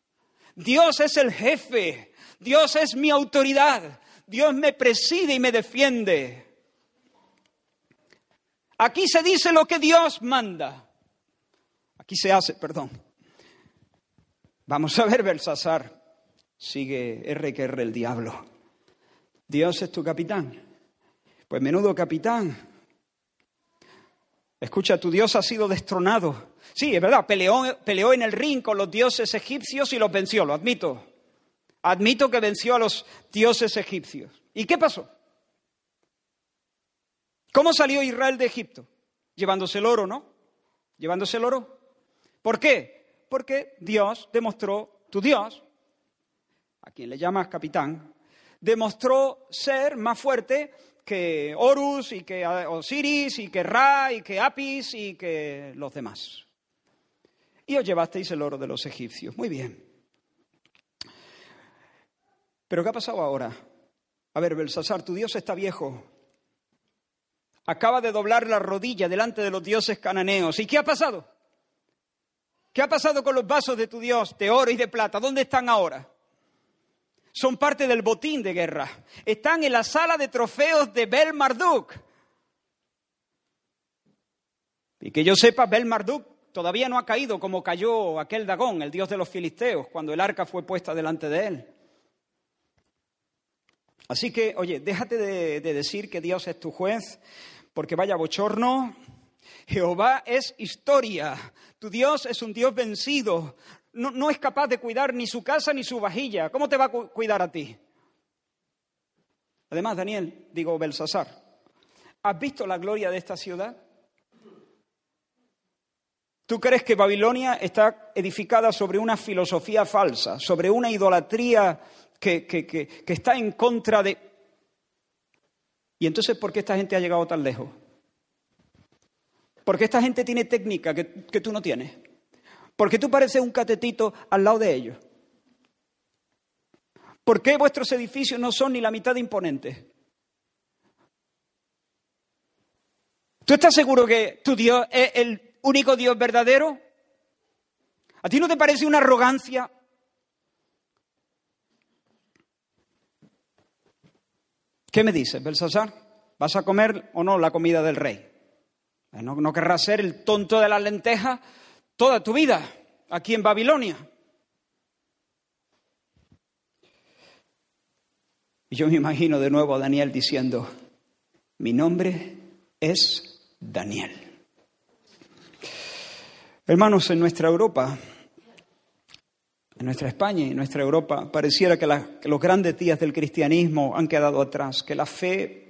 Dios es el jefe. Dios es mi autoridad. Dios me preside y me defiende. Aquí se dice lo que Dios manda. Aquí se hace, perdón. Vamos a ver, Belsasar. Sigue R que R el diablo. Dios es tu capitán. Pues menudo capitán. Escucha, tu Dios ha sido destronado. Sí, es verdad, peleó, peleó en el ring con los dioses egipcios y los venció, lo admito. Admito que venció a los dioses egipcios. ¿Y qué pasó? ¿Cómo salió Israel de Egipto? Llevándose el oro, ¿no? Llevándose el oro. ¿Por qué? Porque Dios demostró, tu Dios, a quien le llamas capitán, demostró ser más fuerte que Horus y que Osiris y que Ra y que Apis y que los demás. Y os llevasteis el oro de los egipcios. Muy bien. Pero ¿qué ha pasado ahora? A ver, Belsasar, tu Dios está viejo. Acaba de doblar la rodilla delante de los dioses cananeos. ¿Y qué ha pasado? ¿Qué ha pasado con los vasos de tu Dios, de oro y de plata? ¿Dónde están ahora? Son parte del botín de guerra. Están en la sala de trofeos de Bel Marduk. Y que yo sepa, Bel Marduk todavía no ha caído como cayó aquel Dagón, el dios de los filisteos, cuando el arca fue puesta delante de él. Así que, oye, déjate de, de decir que Dios es tu juez, porque vaya bochorno, Jehová es historia. Tu Dios es un Dios vencido. No, es capaz de cuidar ni su casa ni su vajilla. ¿Cómo te va a cuidar a ti? Además, Daniel, digo Belsasar, ¿has visto la gloria de esta ciudad? ¿Tú crees que Babilonia está edificada sobre una filosofía falsa, sobre una idolatría que, está en contra de... ¿Y entonces por qué esta gente ha llegado tan lejos? Porque esta gente tiene técnica que, tú no tienes. Porque tú pareces un catetito al lado de ellos. ¿Por qué vuestros edificios no son ni la mitad imponentes? ¿Tú estás seguro que tu Dios es el único Dios verdadero? ¿A ti no te parece una arrogancia? ¿Qué me dices, Belsasar? ¿Vas a comer o no la comida del rey? No, no querrás ser el tonto de las lentejas toda tu vida aquí en Babilonia. Y yo me imagino de nuevo a Daniel diciendo, mi nombre es Daniel. Hermanos, en nuestra Europa, en nuestra España y en nuestra Europa, pareciera que, que los grandes días del cristianismo han quedado atrás, que la fe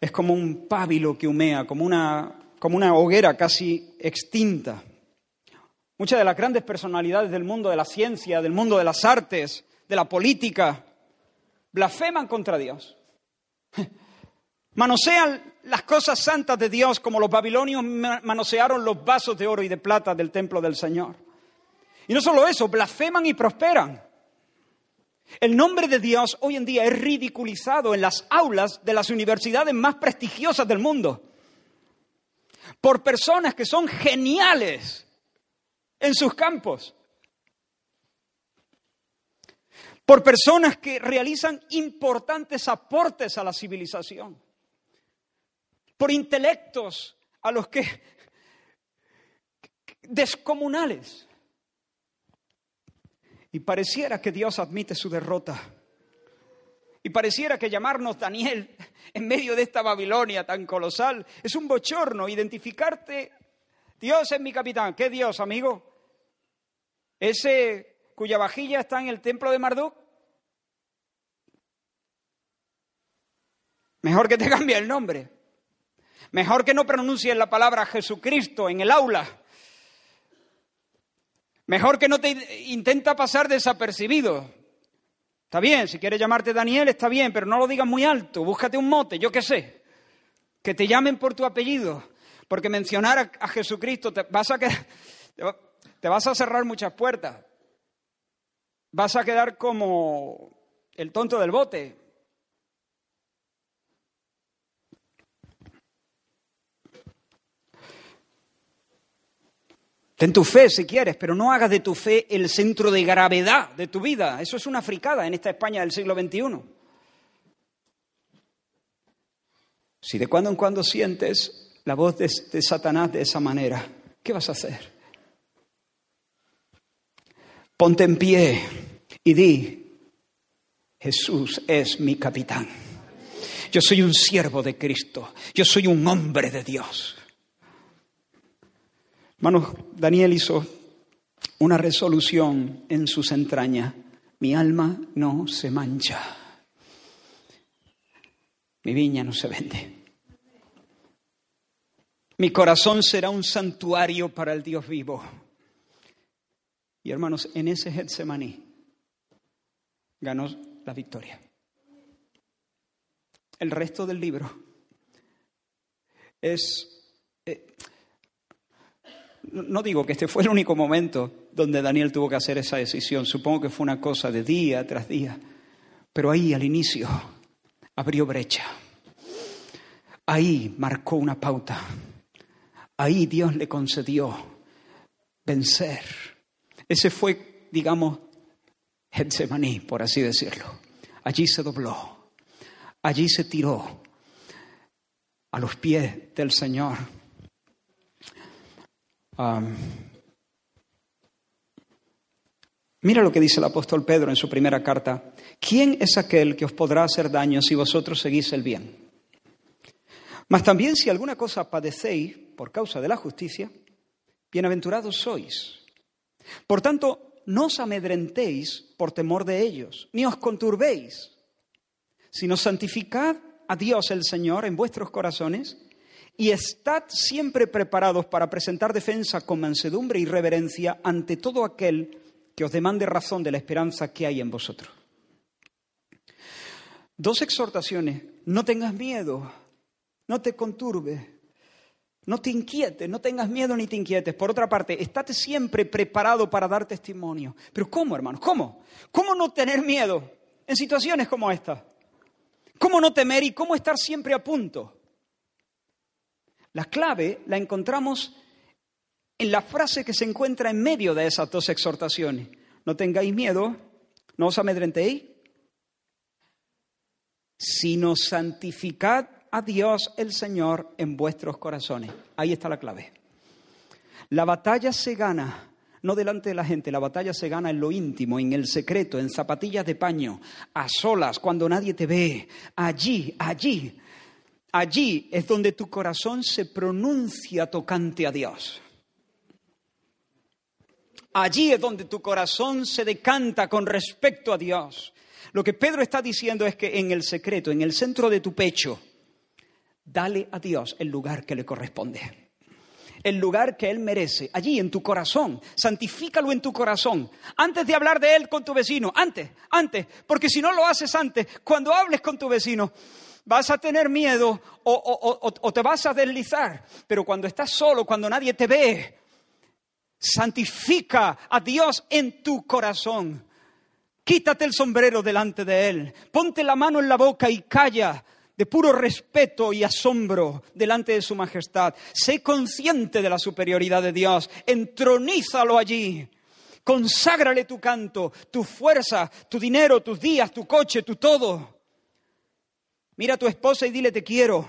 es como un pábilo que humea, como una, como una hoguera casi extinta. Muchas de las grandes personalidades del mundo de la ciencia, del mundo de las artes, de la política, blasfeman contra Dios. Manosean las cosas santas de Dios como los babilonios manosearon los vasos de oro y de plata del templo del Señor. Y no solo eso, blasfeman y prosperan. El nombre de Dios hoy en día es ridiculizado en las aulas de las universidades más prestigiosas del mundo por personas que son geniales en sus campos, por personas que realizan importantes aportes a la civilización, por intelectos a los que descomunales. Y pareciera que Dios admite su derrota. Y pareciera que llamarnos Daniel en medio de esta Babilonia tan colosal es un bochorno. Identificarte, Dios es mi capitán. ¿Qué Dios, amigo? ¿Ese cuya vajilla está en el templo de Marduk? Mejor que te cambie el nombre. Mejor que no pronuncies la palabra Jesucristo en el aula. Mejor que no te intenta pasar desapercibido. Está bien, si quieres llamarte Daniel, está bien, pero no lo digas muy alto. Búscate un mote, yo qué sé. Que te llamen por tu apellido. Porque mencionar a, Jesucristo te vas a, te vas a cerrar muchas puertas. Vas a quedar como el tonto del bote. Ten tu fe si quieres, pero no hagas de tu fe el centro de gravedad de tu vida. Eso es una fricada en esta España del siglo XXI. Si de cuando en cuando sientes la voz de, de Satanás de esa manera, ¿qué vas a hacer? Ponte en pie y di, Jesús es mi capitán. Yo soy un siervo de Cristo. Yo soy un hombre de Dios. Hermanos, Daniel hizo una resolución en sus entrañas. Mi alma no se mancha. Mi viña no se vende. Mi corazón será un santuario para el Dios vivo. Y hermanos, en ese Getsemaní ganó la victoria. El resto del libro es... Eh, no digo que este fue el único momento donde Daniel tuvo que hacer esa decisión, supongo que fue una cosa de día tras día, pero ahí al inicio abrió brecha, ahí marcó una pauta, ahí Dios le concedió vencer. Ese fue, digamos, Getsemaní, por así decirlo. Allí se dobló, allí se tiró a los pies del Señor mira lo que dice el apóstol Pedro en su primera carta. ¿Quién es aquel que os podrá hacer daño si vosotros seguís el bien? Mas también si alguna cosa padecéis por causa de la justicia, bienaventurados sois. Por tanto, no os amedrentéis por temor de ellos, ni os conturbéis, sino santificad a Dios el Señor en vuestros corazones y estad siempre preparados para presentar defensa con mansedumbre y reverencia ante todo aquel que os demande razón de la esperanza que hay en vosotros. Dos exhortaciones. No tengas miedo, no te conturbes, no te inquietes, no tengas miedo ni te inquietes. Por otra parte, estate siempre preparado para dar testimonio. Pero ¿cómo, hermanos? ¿Cómo? ¿Cómo no tener miedo en situaciones como esta? ¿Cómo no temer y cómo estar siempre a punto? La clave la encontramos en la frase que se encuentra en medio de esas dos exhortaciones. No tengáis miedo, no os amedrentéis, sino santificad a Dios el Señor en vuestros corazones. Ahí está la clave. La batalla se gana no delante de la gente, la batalla se gana en lo íntimo, en el secreto, en zapatillas de paño, a solas, cuando nadie te ve. Allí, allí, allí es donde tu corazón se pronuncia tocante a Dios. Allí es donde tu corazón se decanta con respecto a Dios. Lo que Pedro está diciendo es que en el secreto, en el centro de tu pecho, dale a Dios el lugar que le corresponde. El lugar que Él merece, allí en tu corazón. Santifícalo en tu corazón. Antes de hablar de Él con tu vecino, antes, antes. Porque si no lo haces antes, cuando hables con tu vecino, vas a tener miedo o, o te vas a deslizar. Pero cuando estás solo, cuando nadie te ve, santifica a Dios en tu corazón. Quítate el sombrero delante de Él. Ponte la mano en la boca y calla de puro respeto y asombro delante de su majestad. Sé consciente de la superioridad de Dios. Entronízalo allí. Conságrale tu canto, tu fuerza, tu dinero, tus días, tu coche, tu todo. Mira a tu esposa y dile te quiero.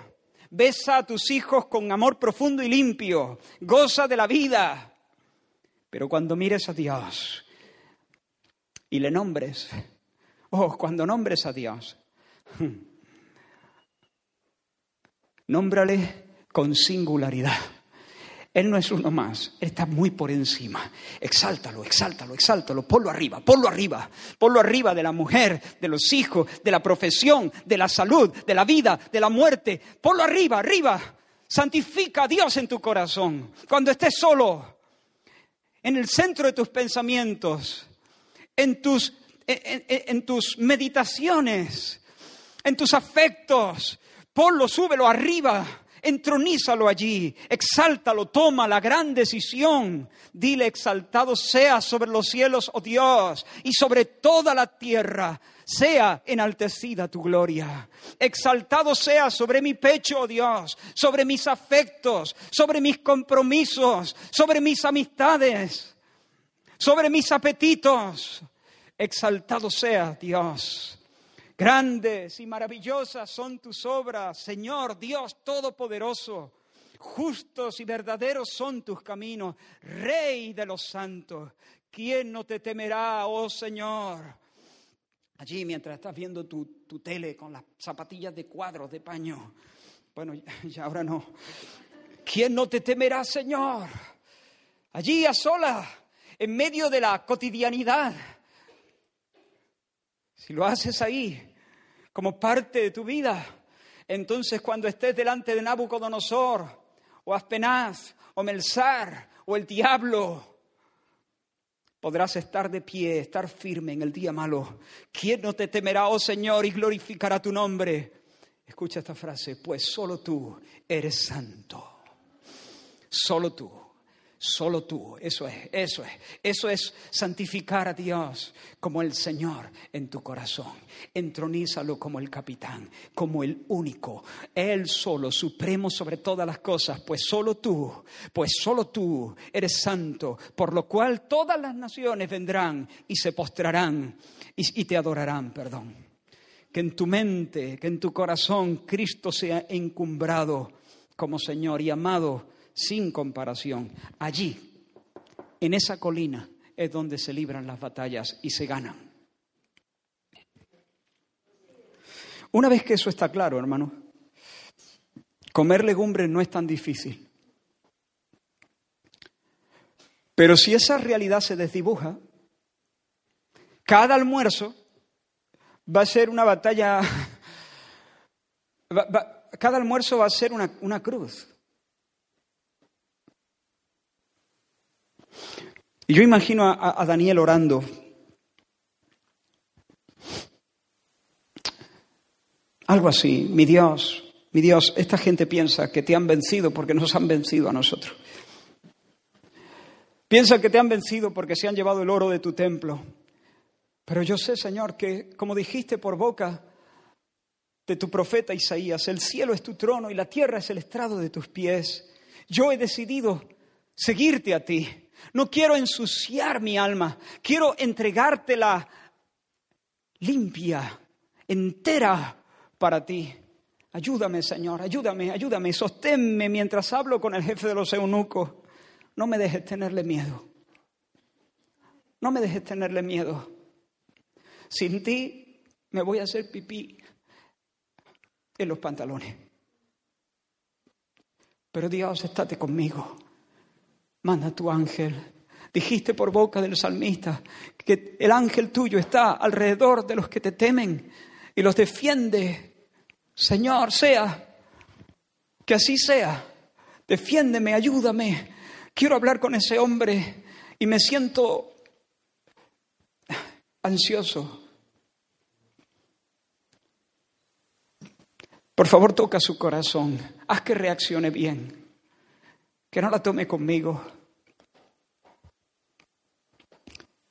Besa a tus hijos con amor profundo y limpio. Goza de la vida. Pero cuando mires a Dios, y le nombres, oh, cuando nombres a Dios, nómbrale con singularidad. Él no es uno más, Él está muy por encima. Exáltalo, exáltalo, exáltalo, ponlo arriba, ponlo arriba, ponlo arriba de la mujer, de los hijos, de la profesión, de la salud, de la vida, de la muerte. Ponlo arriba, arriba. Santifica a Dios en tu corazón. Cuando estés solo, en el centro de tus pensamientos, en tus, en, tus meditaciones, en tus afectos. Ponlo, súbelo arriba, entronízalo allí, exáltalo, toma la gran decisión. Dile, exaltado sea sobre los cielos, oh Dios, y sobre toda la tierra sea enaltecida tu gloria. Exaltado sea sobre mi pecho, oh Dios, sobre mis afectos, sobre mis compromisos, sobre mis amistades, sobre mis apetitos, Exaltado sea Dios. Grandes y maravillosas son tus obras, Señor Dios Todopoderoso. Justos y verdaderos son tus caminos, Rey de los santos. ¿Quién no te temerá, oh Señor? Allí mientras estás viendo tu, tu tele con las zapatillas de cuadros de paño. Bueno, ya ahora no. ¿Quién no te temerá, Señor? Allí a sola, en medio de la cotidianidad si lo haces ahí, como parte de tu vida, entonces cuando estés delante de Nabucodonosor, o Aspenaz, o Melzar, o el diablo, podrás estar de pie, estar firme en el día malo. ¿Quién no te temerá, oh Señor, y glorificará tu nombre? Escucha esta frase, pues solo tú eres santo. Solo tú. Solo tú, eso es, eso es, eso es santificar a Dios como el Señor en tu corazón. Entronízalo como el capitán, como el único, Él solo, supremo sobre todas las cosas, pues solo tú, pues solo tú eres santo, por lo cual todas las naciones vendrán y se postrarán y, y te adorarán, perdón. Que en tu mente, que en tu corazón Cristo sea encumbrado como Señor y amado sin comparación. Allí, en esa colina, es donde se libran las batallas y se ganan. Una vez que eso está claro, hermano, Comer legumbres no es tan difícil. Pero si esa realidad se desdibuja, cada almuerzo va a ser una batalla, cada almuerzo va a ser una, cruz. Y yo imagino a, a Daniel orando. Algo así, mi Dios, mi Dios, esta gente piensa que te han vencido porque nos han vencido a nosotros. Piensa que te han vencido porque se han llevado el oro de tu templo. Pero yo sé, Señor, que como dijiste por boca de tu profeta Isaías, el cielo es tu trono y la tierra es el estrado de tus pies. Yo he decidido seguirte a ti. No quiero ensuciar mi alma, quiero entregártela limpia, entera para ti. Ayúdame, Señor, ayúdame, ayúdame, sosténme mientras hablo con el jefe de los eunucos. No me dejes tenerle miedo. No me dejes tenerle miedo. Sin ti me voy a hacer pipí en los pantalones. Pero Dios, estate conmigo. Manda tu ángel. Dijiste por boca del salmista que el ángel tuyo está alrededor de los que te temen y los defiende. Señor, sea, que así sea. Defiéndeme, ayúdame, quiero hablar con ese hombre y me siento ansioso. Por favor, toca su corazón, haz que reaccione bien, que no la tome conmigo,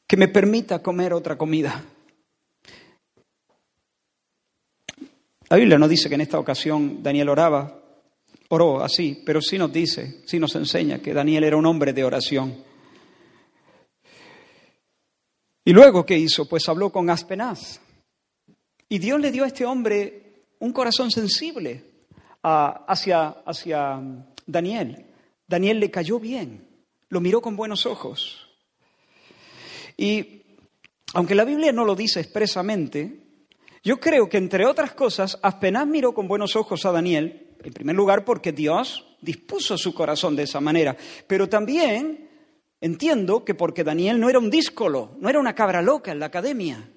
que me permita comer otra comida. La Biblia no dice que en esta ocasión Daniel oraba, oró así, pero sí nos dice, sí nos enseña que Daniel era un hombre de oración. Y luego, ¿qué hizo? Pues habló con Aspenaz. Y Dios le dio a este hombre un corazón sensible hacia, hacia Daniel. Daniel le cayó bien, lo miró con buenos ojos. Y aunque la Biblia no lo dice expresamente, yo creo que entre otras cosas, Aspenaz miró con buenos ojos a Daniel en primer lugar, porque Dios dispuso su corazón de esa manera, pero también entiendo que porque Daniel no era un díscolo, no era una cabra loca en la academia.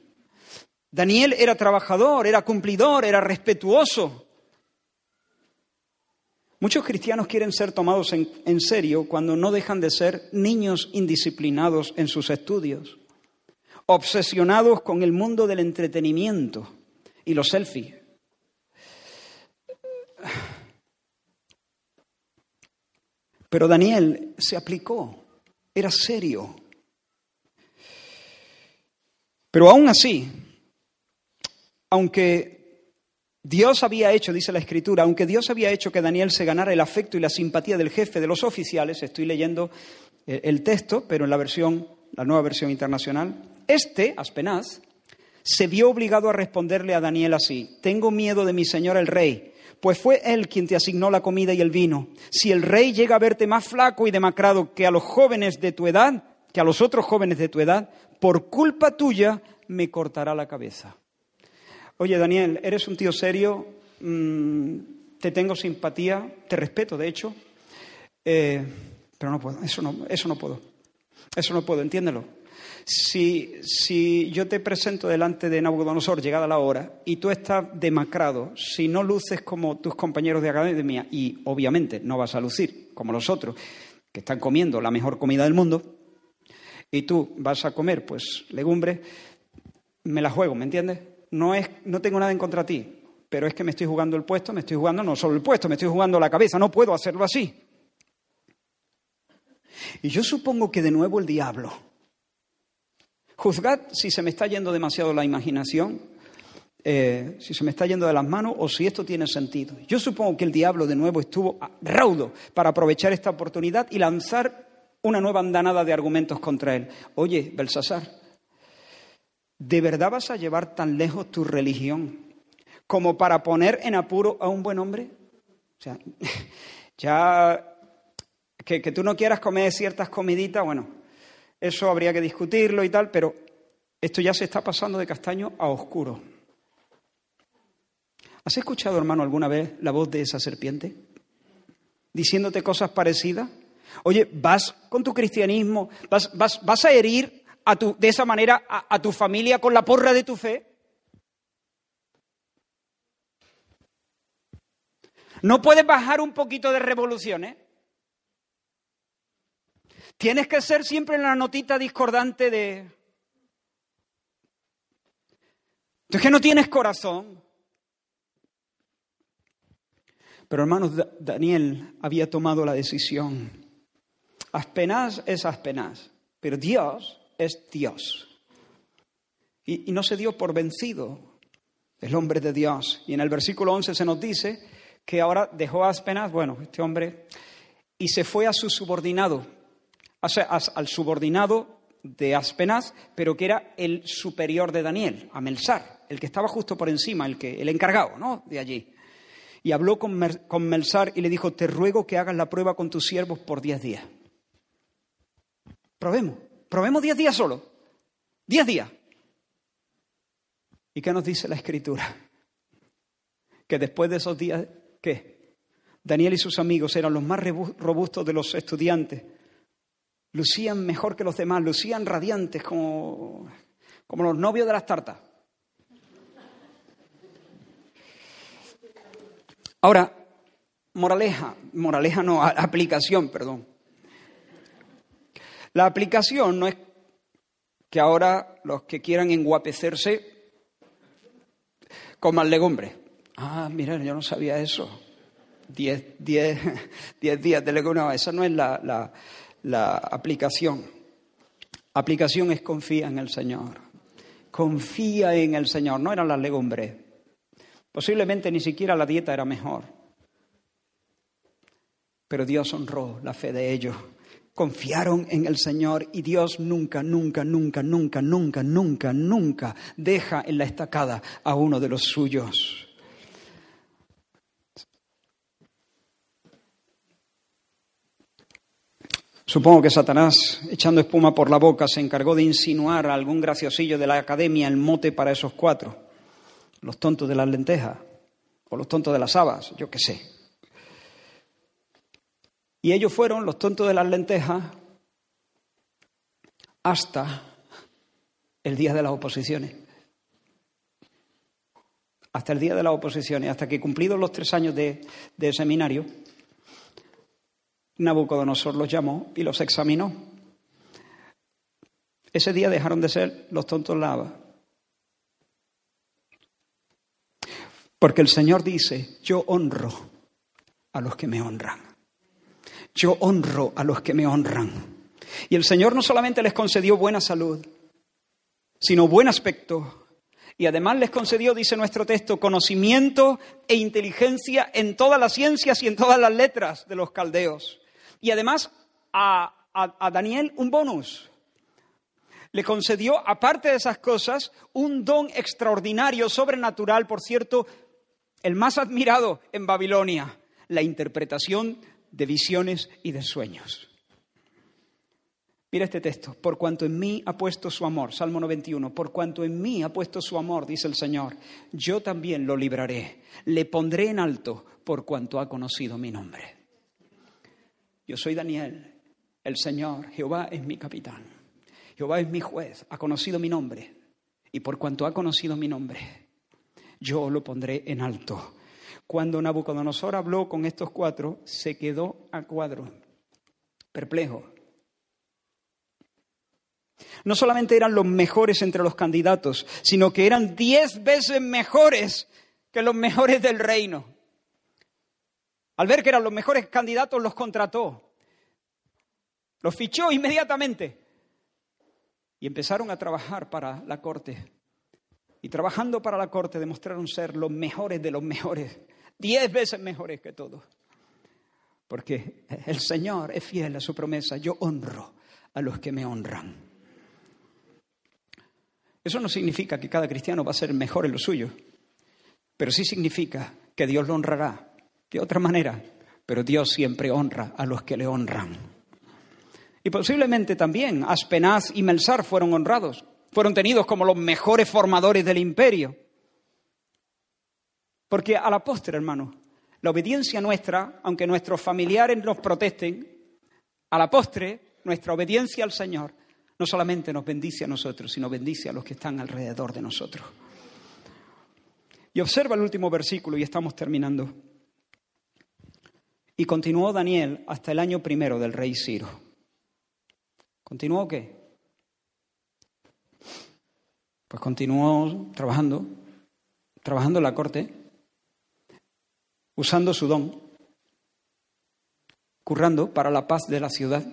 Daniel era trabajador, era cumplidor, era respetuoso. Muchos cristianos quieren ser tomados en, en, serio cuando no dejan de ser niños indisciplinados en sus estudios, obsesionados con el mundo del entretenimiento y los selfies. Pero Daniel se aplicó, era serio. Pero aún así, aunque Dios había hecho, dice la Escritura, aunque Dios había hecho que Daniel se ganara el afecto y la simpatía del jefe de los oficiales, estoy leyendo eh, el texto, pero en la versión, la nueva versión internacional, este, Aspenaz, se vio obligado a responderle a Daniel así, tengo miedo de mi señor el rey pues fue él quien te asignó la comida y el vino. Si el rey llega a verte más flaco y demacrado que a los jóvenes de tu edad, que a los otros jóvenes de tu edad, por culpa tuya me cortará la cabeza. Oye, Daniel, eres un tío serio, mm, te tengo simpatía, te respeto, de hecho, eh, pero no puedo, eso no, eso no puedo, eso no puedo, entiéndelo. Si, si yo te presento delante de Nabucodonosor llegada la hora y tú estás demacrado, si no luces como tus compañeros de academia y obviamente no vas a lucir como los otros que están comiendo la mejor comida del mundo y tú vas a comer pues legumbres, me la juego, ¿me entiendes? No, es, no tengo nada en contra de ti, pero es que me estoy jugando el puesto, me estoy jugando no solo el puesto, me estoy jugando la cabeza, no puedo hacerlo así. Y yo supongo que de nuevo el diablo Juzgad si se me está yendo demasiado la imaginación, eh, si se me está yendo de las manos o si esto tiene sentido. Yo supongo que el diablo de nuevo estuvo raudo para aprovechar esta oportunidad y lanzar una nueva andanada de argumentos contra él. Oye, Belsasar, ¿de verdad vas a llevar tan lejos tu religión como para poner en apuro a un buen hombre? O sea, ya que, tú no quieras comer ciertas comiditas, bueno, eso habría que discutirlo y tal, pero esto ya se está pasando de castaño a oscuro. ¿Has escuchado, hermano, alguna vez la voz de esa serpiente? diciéndote cosas parecidas? Oye, ¿vas con tu cristianismo? ¿Vas, vas, a herir a tu, de esa manera a, tu familia con la porra de tu fe? ¿No puedes bajar un poquito de revoluciones? Tienes que ser siempre la notita discordante de... Tú es que no tienes corazón. Pero hermanos, Daniel había tomado la decisión. Aspenaz es Aspenaz, pero Dios es Dios. Y, no se dio por vencido el hombre de Dios. Y en el versículo 11 se nos dice que ahora dejó a Aspenaz, bueno, este hombre, y se fue a su subordinado, sea, al subordinado de Aspenaz, pero que era el superior de Daniel, Amelsar, el que estaba justo por encima, el, que, el encargado ¿no? de allí. Y habló con, con Melsar y le dijo, te ruego que hagas la prueba con tus siervos por diez días. Probemos, probemos diez días solo, diez días. ¿Y qué nos dice la escritura? Que después de esos días, ¿qué? Daniel y sus amigos eran los más robustos de los estudiantes. Lucían mejor que los demás, lucían radiantes como, como los novios de las tartas. Ahora, moraleja, moraleja no, aplicación, perdón. La aplicación no es que ahora los que quieran enguapecerse coman legumbres. Ah, mira, yo no sabía eso. Diez, diez, diez días de legumbres. No, esa no es la, la, la aplicación. Aplicación es confía en el Señor. Confía en el Señor. No eran las legumbres. Posiblemente ni siquiera la dieta era mejor. Pero Dios honró la fe de ellos. Confiaron en el Señor y Dios nunca, nunca, nunca, nunca, nunca, nunca, nunca deja en la estacada a uno de los suyos. Supongo que Satanás, echando espuma por la boca, se encargó de insinuar a algún graciosillo de la academia el mote para esos cuatro los tontos de las lentejas o los tontos de las habas, yo qué sé. Y ellos fueron los tontos de las lentejas hasta el día de las oposiciones. Hasta el día de las oposiciones, hasta que cumplidos los tres años de, seminario, Nabucodonosor los llamó y los examinó. Ese día dejaron de ser los tontos lavas Porque el Señor dice, yo honro a los que me honran. Yo honro a los que me honran. Y el Señor no solamente les concedió buena salud, sino buen aspecto. Y además les concedió, dice nuestro texto, conocimiento e inteligencia en todas las ciencias y en todas las letras de los caldeos. Y además a, a Daniel un bonus. Le concedió, aparte de esas cosas, un don extraordinario, sobrenatural, por cierto, el más admirado en Babilonia, la interpretación de visiones y de sueños. Mira este texto, por cuanto en mí ha puesto su amor, Salmo 91, por cuanto en mí ha puesto su amor, dice el Señor, yo también lo libraré, le pondré en alto por cuanto ha conocido mi nombre. Yo soy Daniel, el Señor, Jehová es mi capitán, Jehová es mi juez, ha conocido mi nombre, y por cuanto ha conocido mi nombre, yo lo pondré en alto. Cuando Nabucodonosor habló con estos cuatro, se quedó a cuadro, perplejo. No solamente eran los mejores entre los candidatos, sino que eran diez veces mejores que los mejores del reino. Al ver que eran los mejores candidatos, los contrató. Los fichó inmediatamente. Y empezaron a trabajar para la corte. Y trabajando para la corte demostraron ser los mejores de los mejores, diez veces mejores que todos. Porque el Señor es fiel a su promesa, yo honro a los que me honran. Eso no significa que cada cristiano va a ser mejor en lo suyo, pero sí significa que Dios lo honrará de otra manera, pero Dios siempre honra a los que le honran. Y posiblemente también Aspenaz y Melsar fueron honrados, fueron tenidos como los mejores formadores del imperio. Porque a la postre, hermano, La obediencia nuestra, aunque nuestros familiares nos protesten, a la postre, nuestra obediencia al Señor no solamente nos bendice a nosotros, sino bendice a los que están alrededor de nosotros. Y observa el último versículo y estamos terminando. Y continuó Daniel hasta el año primero del rey Ciro. ¿Continuó qué? Pues continuó trabajando, trabajando en la corte, usando su don, currando para la paz de la ciudad.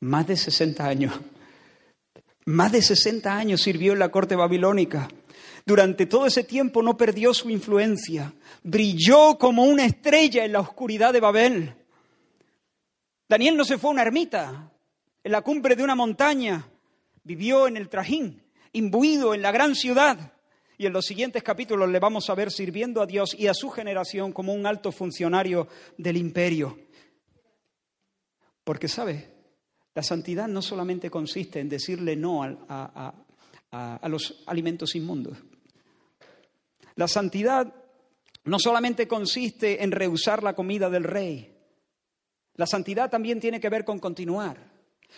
Más de 60 años. Más de 60 años sirvió en la corte babilónica. Durante todo ese tiempo no perdió su influencia. Brilló como una estrella en la oscuridad de Babel. Daniel no se fue a una ermita, en la cumbre de una montaña. Vivió en el trajín, imbuido en la gran ciudad. Y en los siguientes capítulos le vamos a ver sirviendo a Dios y a su generación como un alto funcionario del imperio. Porque, ¿sabe? La santidad no solamente consiste en decirle no a, a los alimentos inmundos. La santidad no solamente consiste en rehusar la comida del rey. La santidad también tiene que ver con continuar.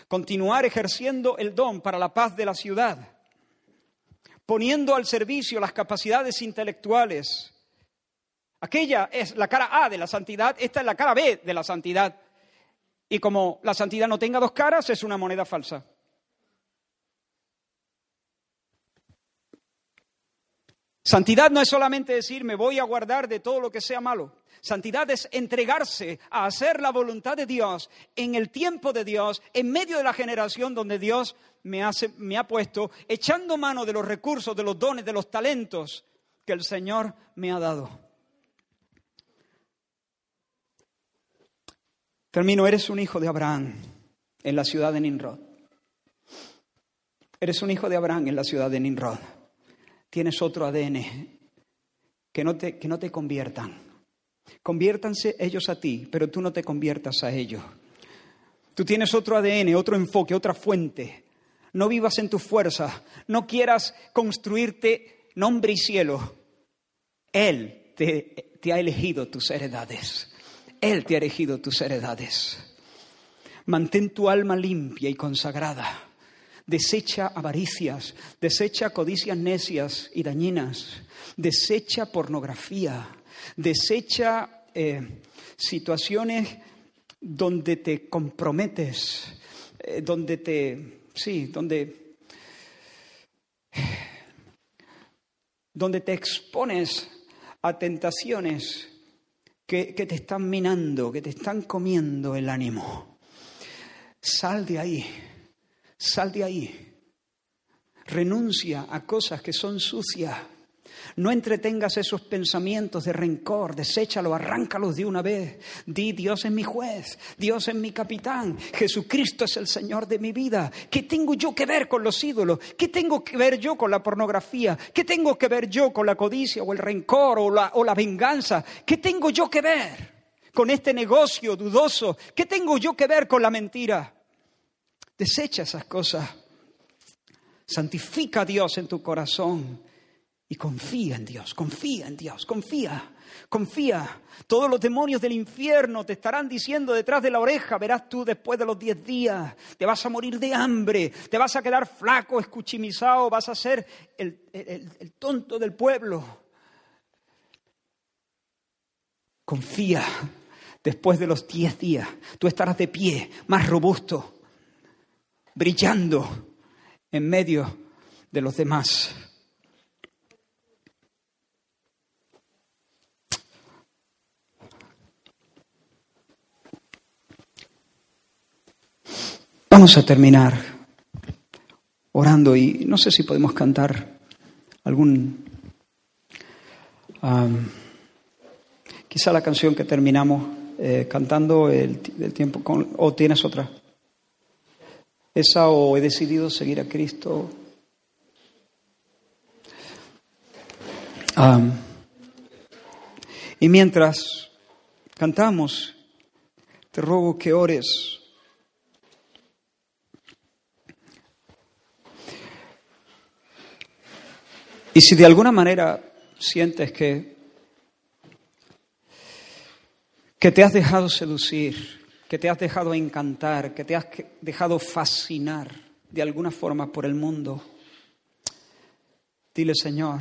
Continuar ejerciendo el don para la paz de la ciudad poniendo al servicio las capacidades intelectuales. Aquella es la cara A de la santidad, esta es la cara B de la santidad. Y como la santidad no tenga dos caras, es una moneda falsa. Santidad no es solamente decir me voy a guardar de todo lo que sea malo. Santidad es entregarse a hacer la voluntad de Dios en el tiempo de Dios, en medio de la generación donde Dios me, ha puesto, echando mano de los recursos, de los dones, de los talentos que el Señor me ha dado. Termino, eres un hijo de Abraham en la ciudad de Nimrod. Eres un hijo de Abraham en la ciudad de Nimrod tienes otro ADN, que no te, que no te conviertan. Conviértanse ellos a ti, pero tú no te conviertas a ellos. Tú tienes otro ADN, otro enfoque, otra fuente. No vivas en tu fuerza, no quieras construirte nombre y cielo. Él te, te ha elegido tus heredades. Él te ha elegido tus heredades. Mantén tu alma limpia y consagrada desecha avaricias, desecha codicias necias y dañinas, desecha pornografía, desecha eh, situaciones donde te comprometes, eh, donde te, sí, donde, donde te expones a tentaciones que, que te están minando, que te están comiendo el ánimo. Sal de ahí Sal de ahí. Renuncia a cosas que son sucias. No entretengas esos pensamientos de rencor, deséchalos, arráncalos de una vez. Di, Dios es mi juez, Dios es mi capitán, Jesucristo es el Señor de mi vida. ¿Qué tengo yo que ver con los ídolos? ¿Qué tengo que ver yo con la pornografía? ¿Qué tengo que ver yo con la codicia o el rencor o la, o la venganza? ¿Qué tengo yo que ver con este negocio dudoso? ¿Qué tengo yo que ver con la mentira? Desecha esas cosas. Santifica a Dios en tu corazón y confía en Dios, confía en Dios, confía, confía. Todos los demonios del infierno te estarán diciendo detrás de la oreja, verás tú después de los diez días, te vas a morir de hambre, te vas a quedar flaco, escuchimizado, vas a ser el, el tonto del pueblo. Confía, después de los diez días, tú estarás de pie, más robusto, brillando en medio de los demás. Vamos a terminar orando y no sé si podemos cantar algún, quizá la canción que terminamos eh, cantando el, tiempo, con, o tienes otra. Esa o he decidido seguir a Cristo. y mientras cantamos, te ruego que ores. Y si de alguna manera sientes que que te has dejado seducir, que te has dejado encantar, que te has dejado fascinar de alguna forma por el mundo. Dile, Señor,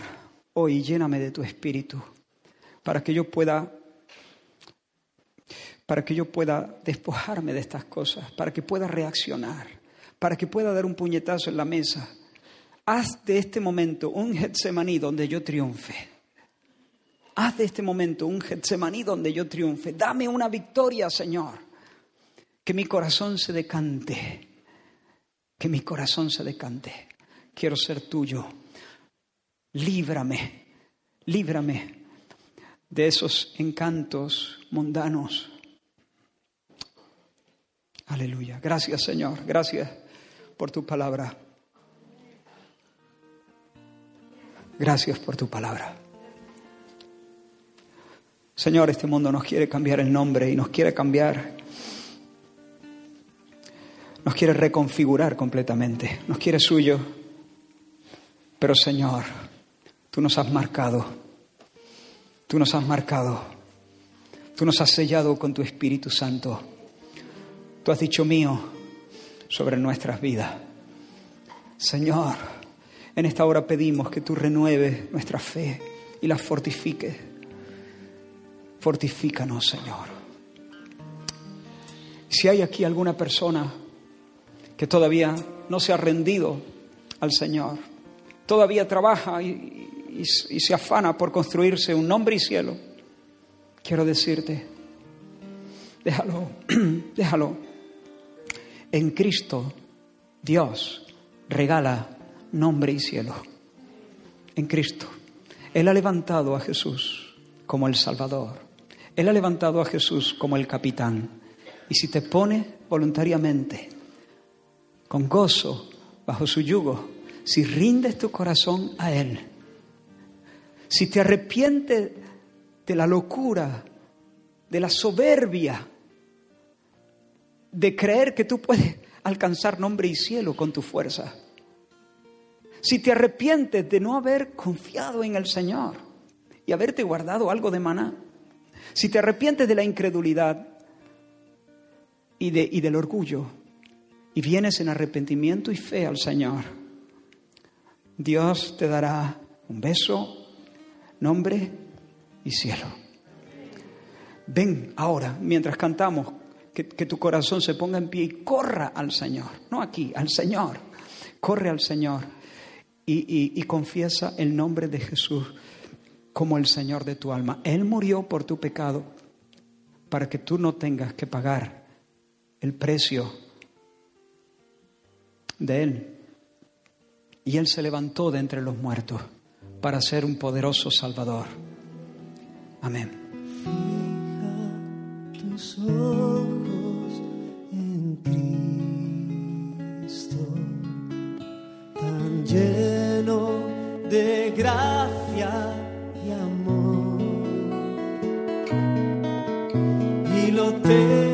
hoy lléname de tu espíritu para que yo pueda para que yo pueda despojarme de estas cosas, para que pueda reaccionar, para que pueda dar un puñetazo en la mesa. Haz de este momento un Getsemaní donde yo triunfe. Haz de este momento un Getsemaní donde yo triunfe. Dame una victoria, Señor. Que mi corazón se decante. Que mi corazón se decante. Quiero ser tuyo. Líbrame, líbrame de esos encantos mundanos. Aleluya. Gracias, Señor. Gracias por tu palabra. Gracias por tu palabra. Señor, este mundo nos quiere cambiar el nombre y nos quiere cambiar, nos quiere reconfigurar completamente, nos quiere suyo. Pero Señor, tú nos has marcado, tú nos has marcado, tú nos has sellado con tu Espíritu Santo, tú has dicho mío sobre nuestras vidas. Señor, en esta hora pedimos que tú renueves nuestra fe y la fortifiques Fortifícanos, Señor. Si hay aquí alguna persona que todavía no se ha rendido al Señor, todavía trabaja y, se afana por construirse un nombre y cielo, quiero decirte, déjalo, déjalo. En Cristo Dios regala nombre y cielo. En Cristo. Él ha levantado a Jesús como el Salvador. Él ha levantado a Jesús como el capitán. Y si te pone voluntariamente, con gozo, bajo su yugo, si rindes tu corazón a Él, si te arrepientes de la locura, de la soberbia, de creer que tú puedes alcanzar nombre y cielo con tu fuerza, si te arrepientes de no haber confiado en el Señor y haberte guardado algo de maná, si te arrepientes de la incredulidad y, de, y del orgullo y vienes en arrepentimiento y fe al Señor, Dios te dará un beso, nombre y cielo. Ven ahora, mientras cantamos, que, tu corazón se ponga en pie y corra al Señor, no aquí, al Señor. Corre al Señor y, confiesa el nombre de Jesús como el Señor de tu alma. Él murió por tu pecado para que tú no tengas que pagar el precio de Él. Y Él se levantó de entre los muertos para ser un poderoso Salvador. Amén. tus ojos de gracia terrenal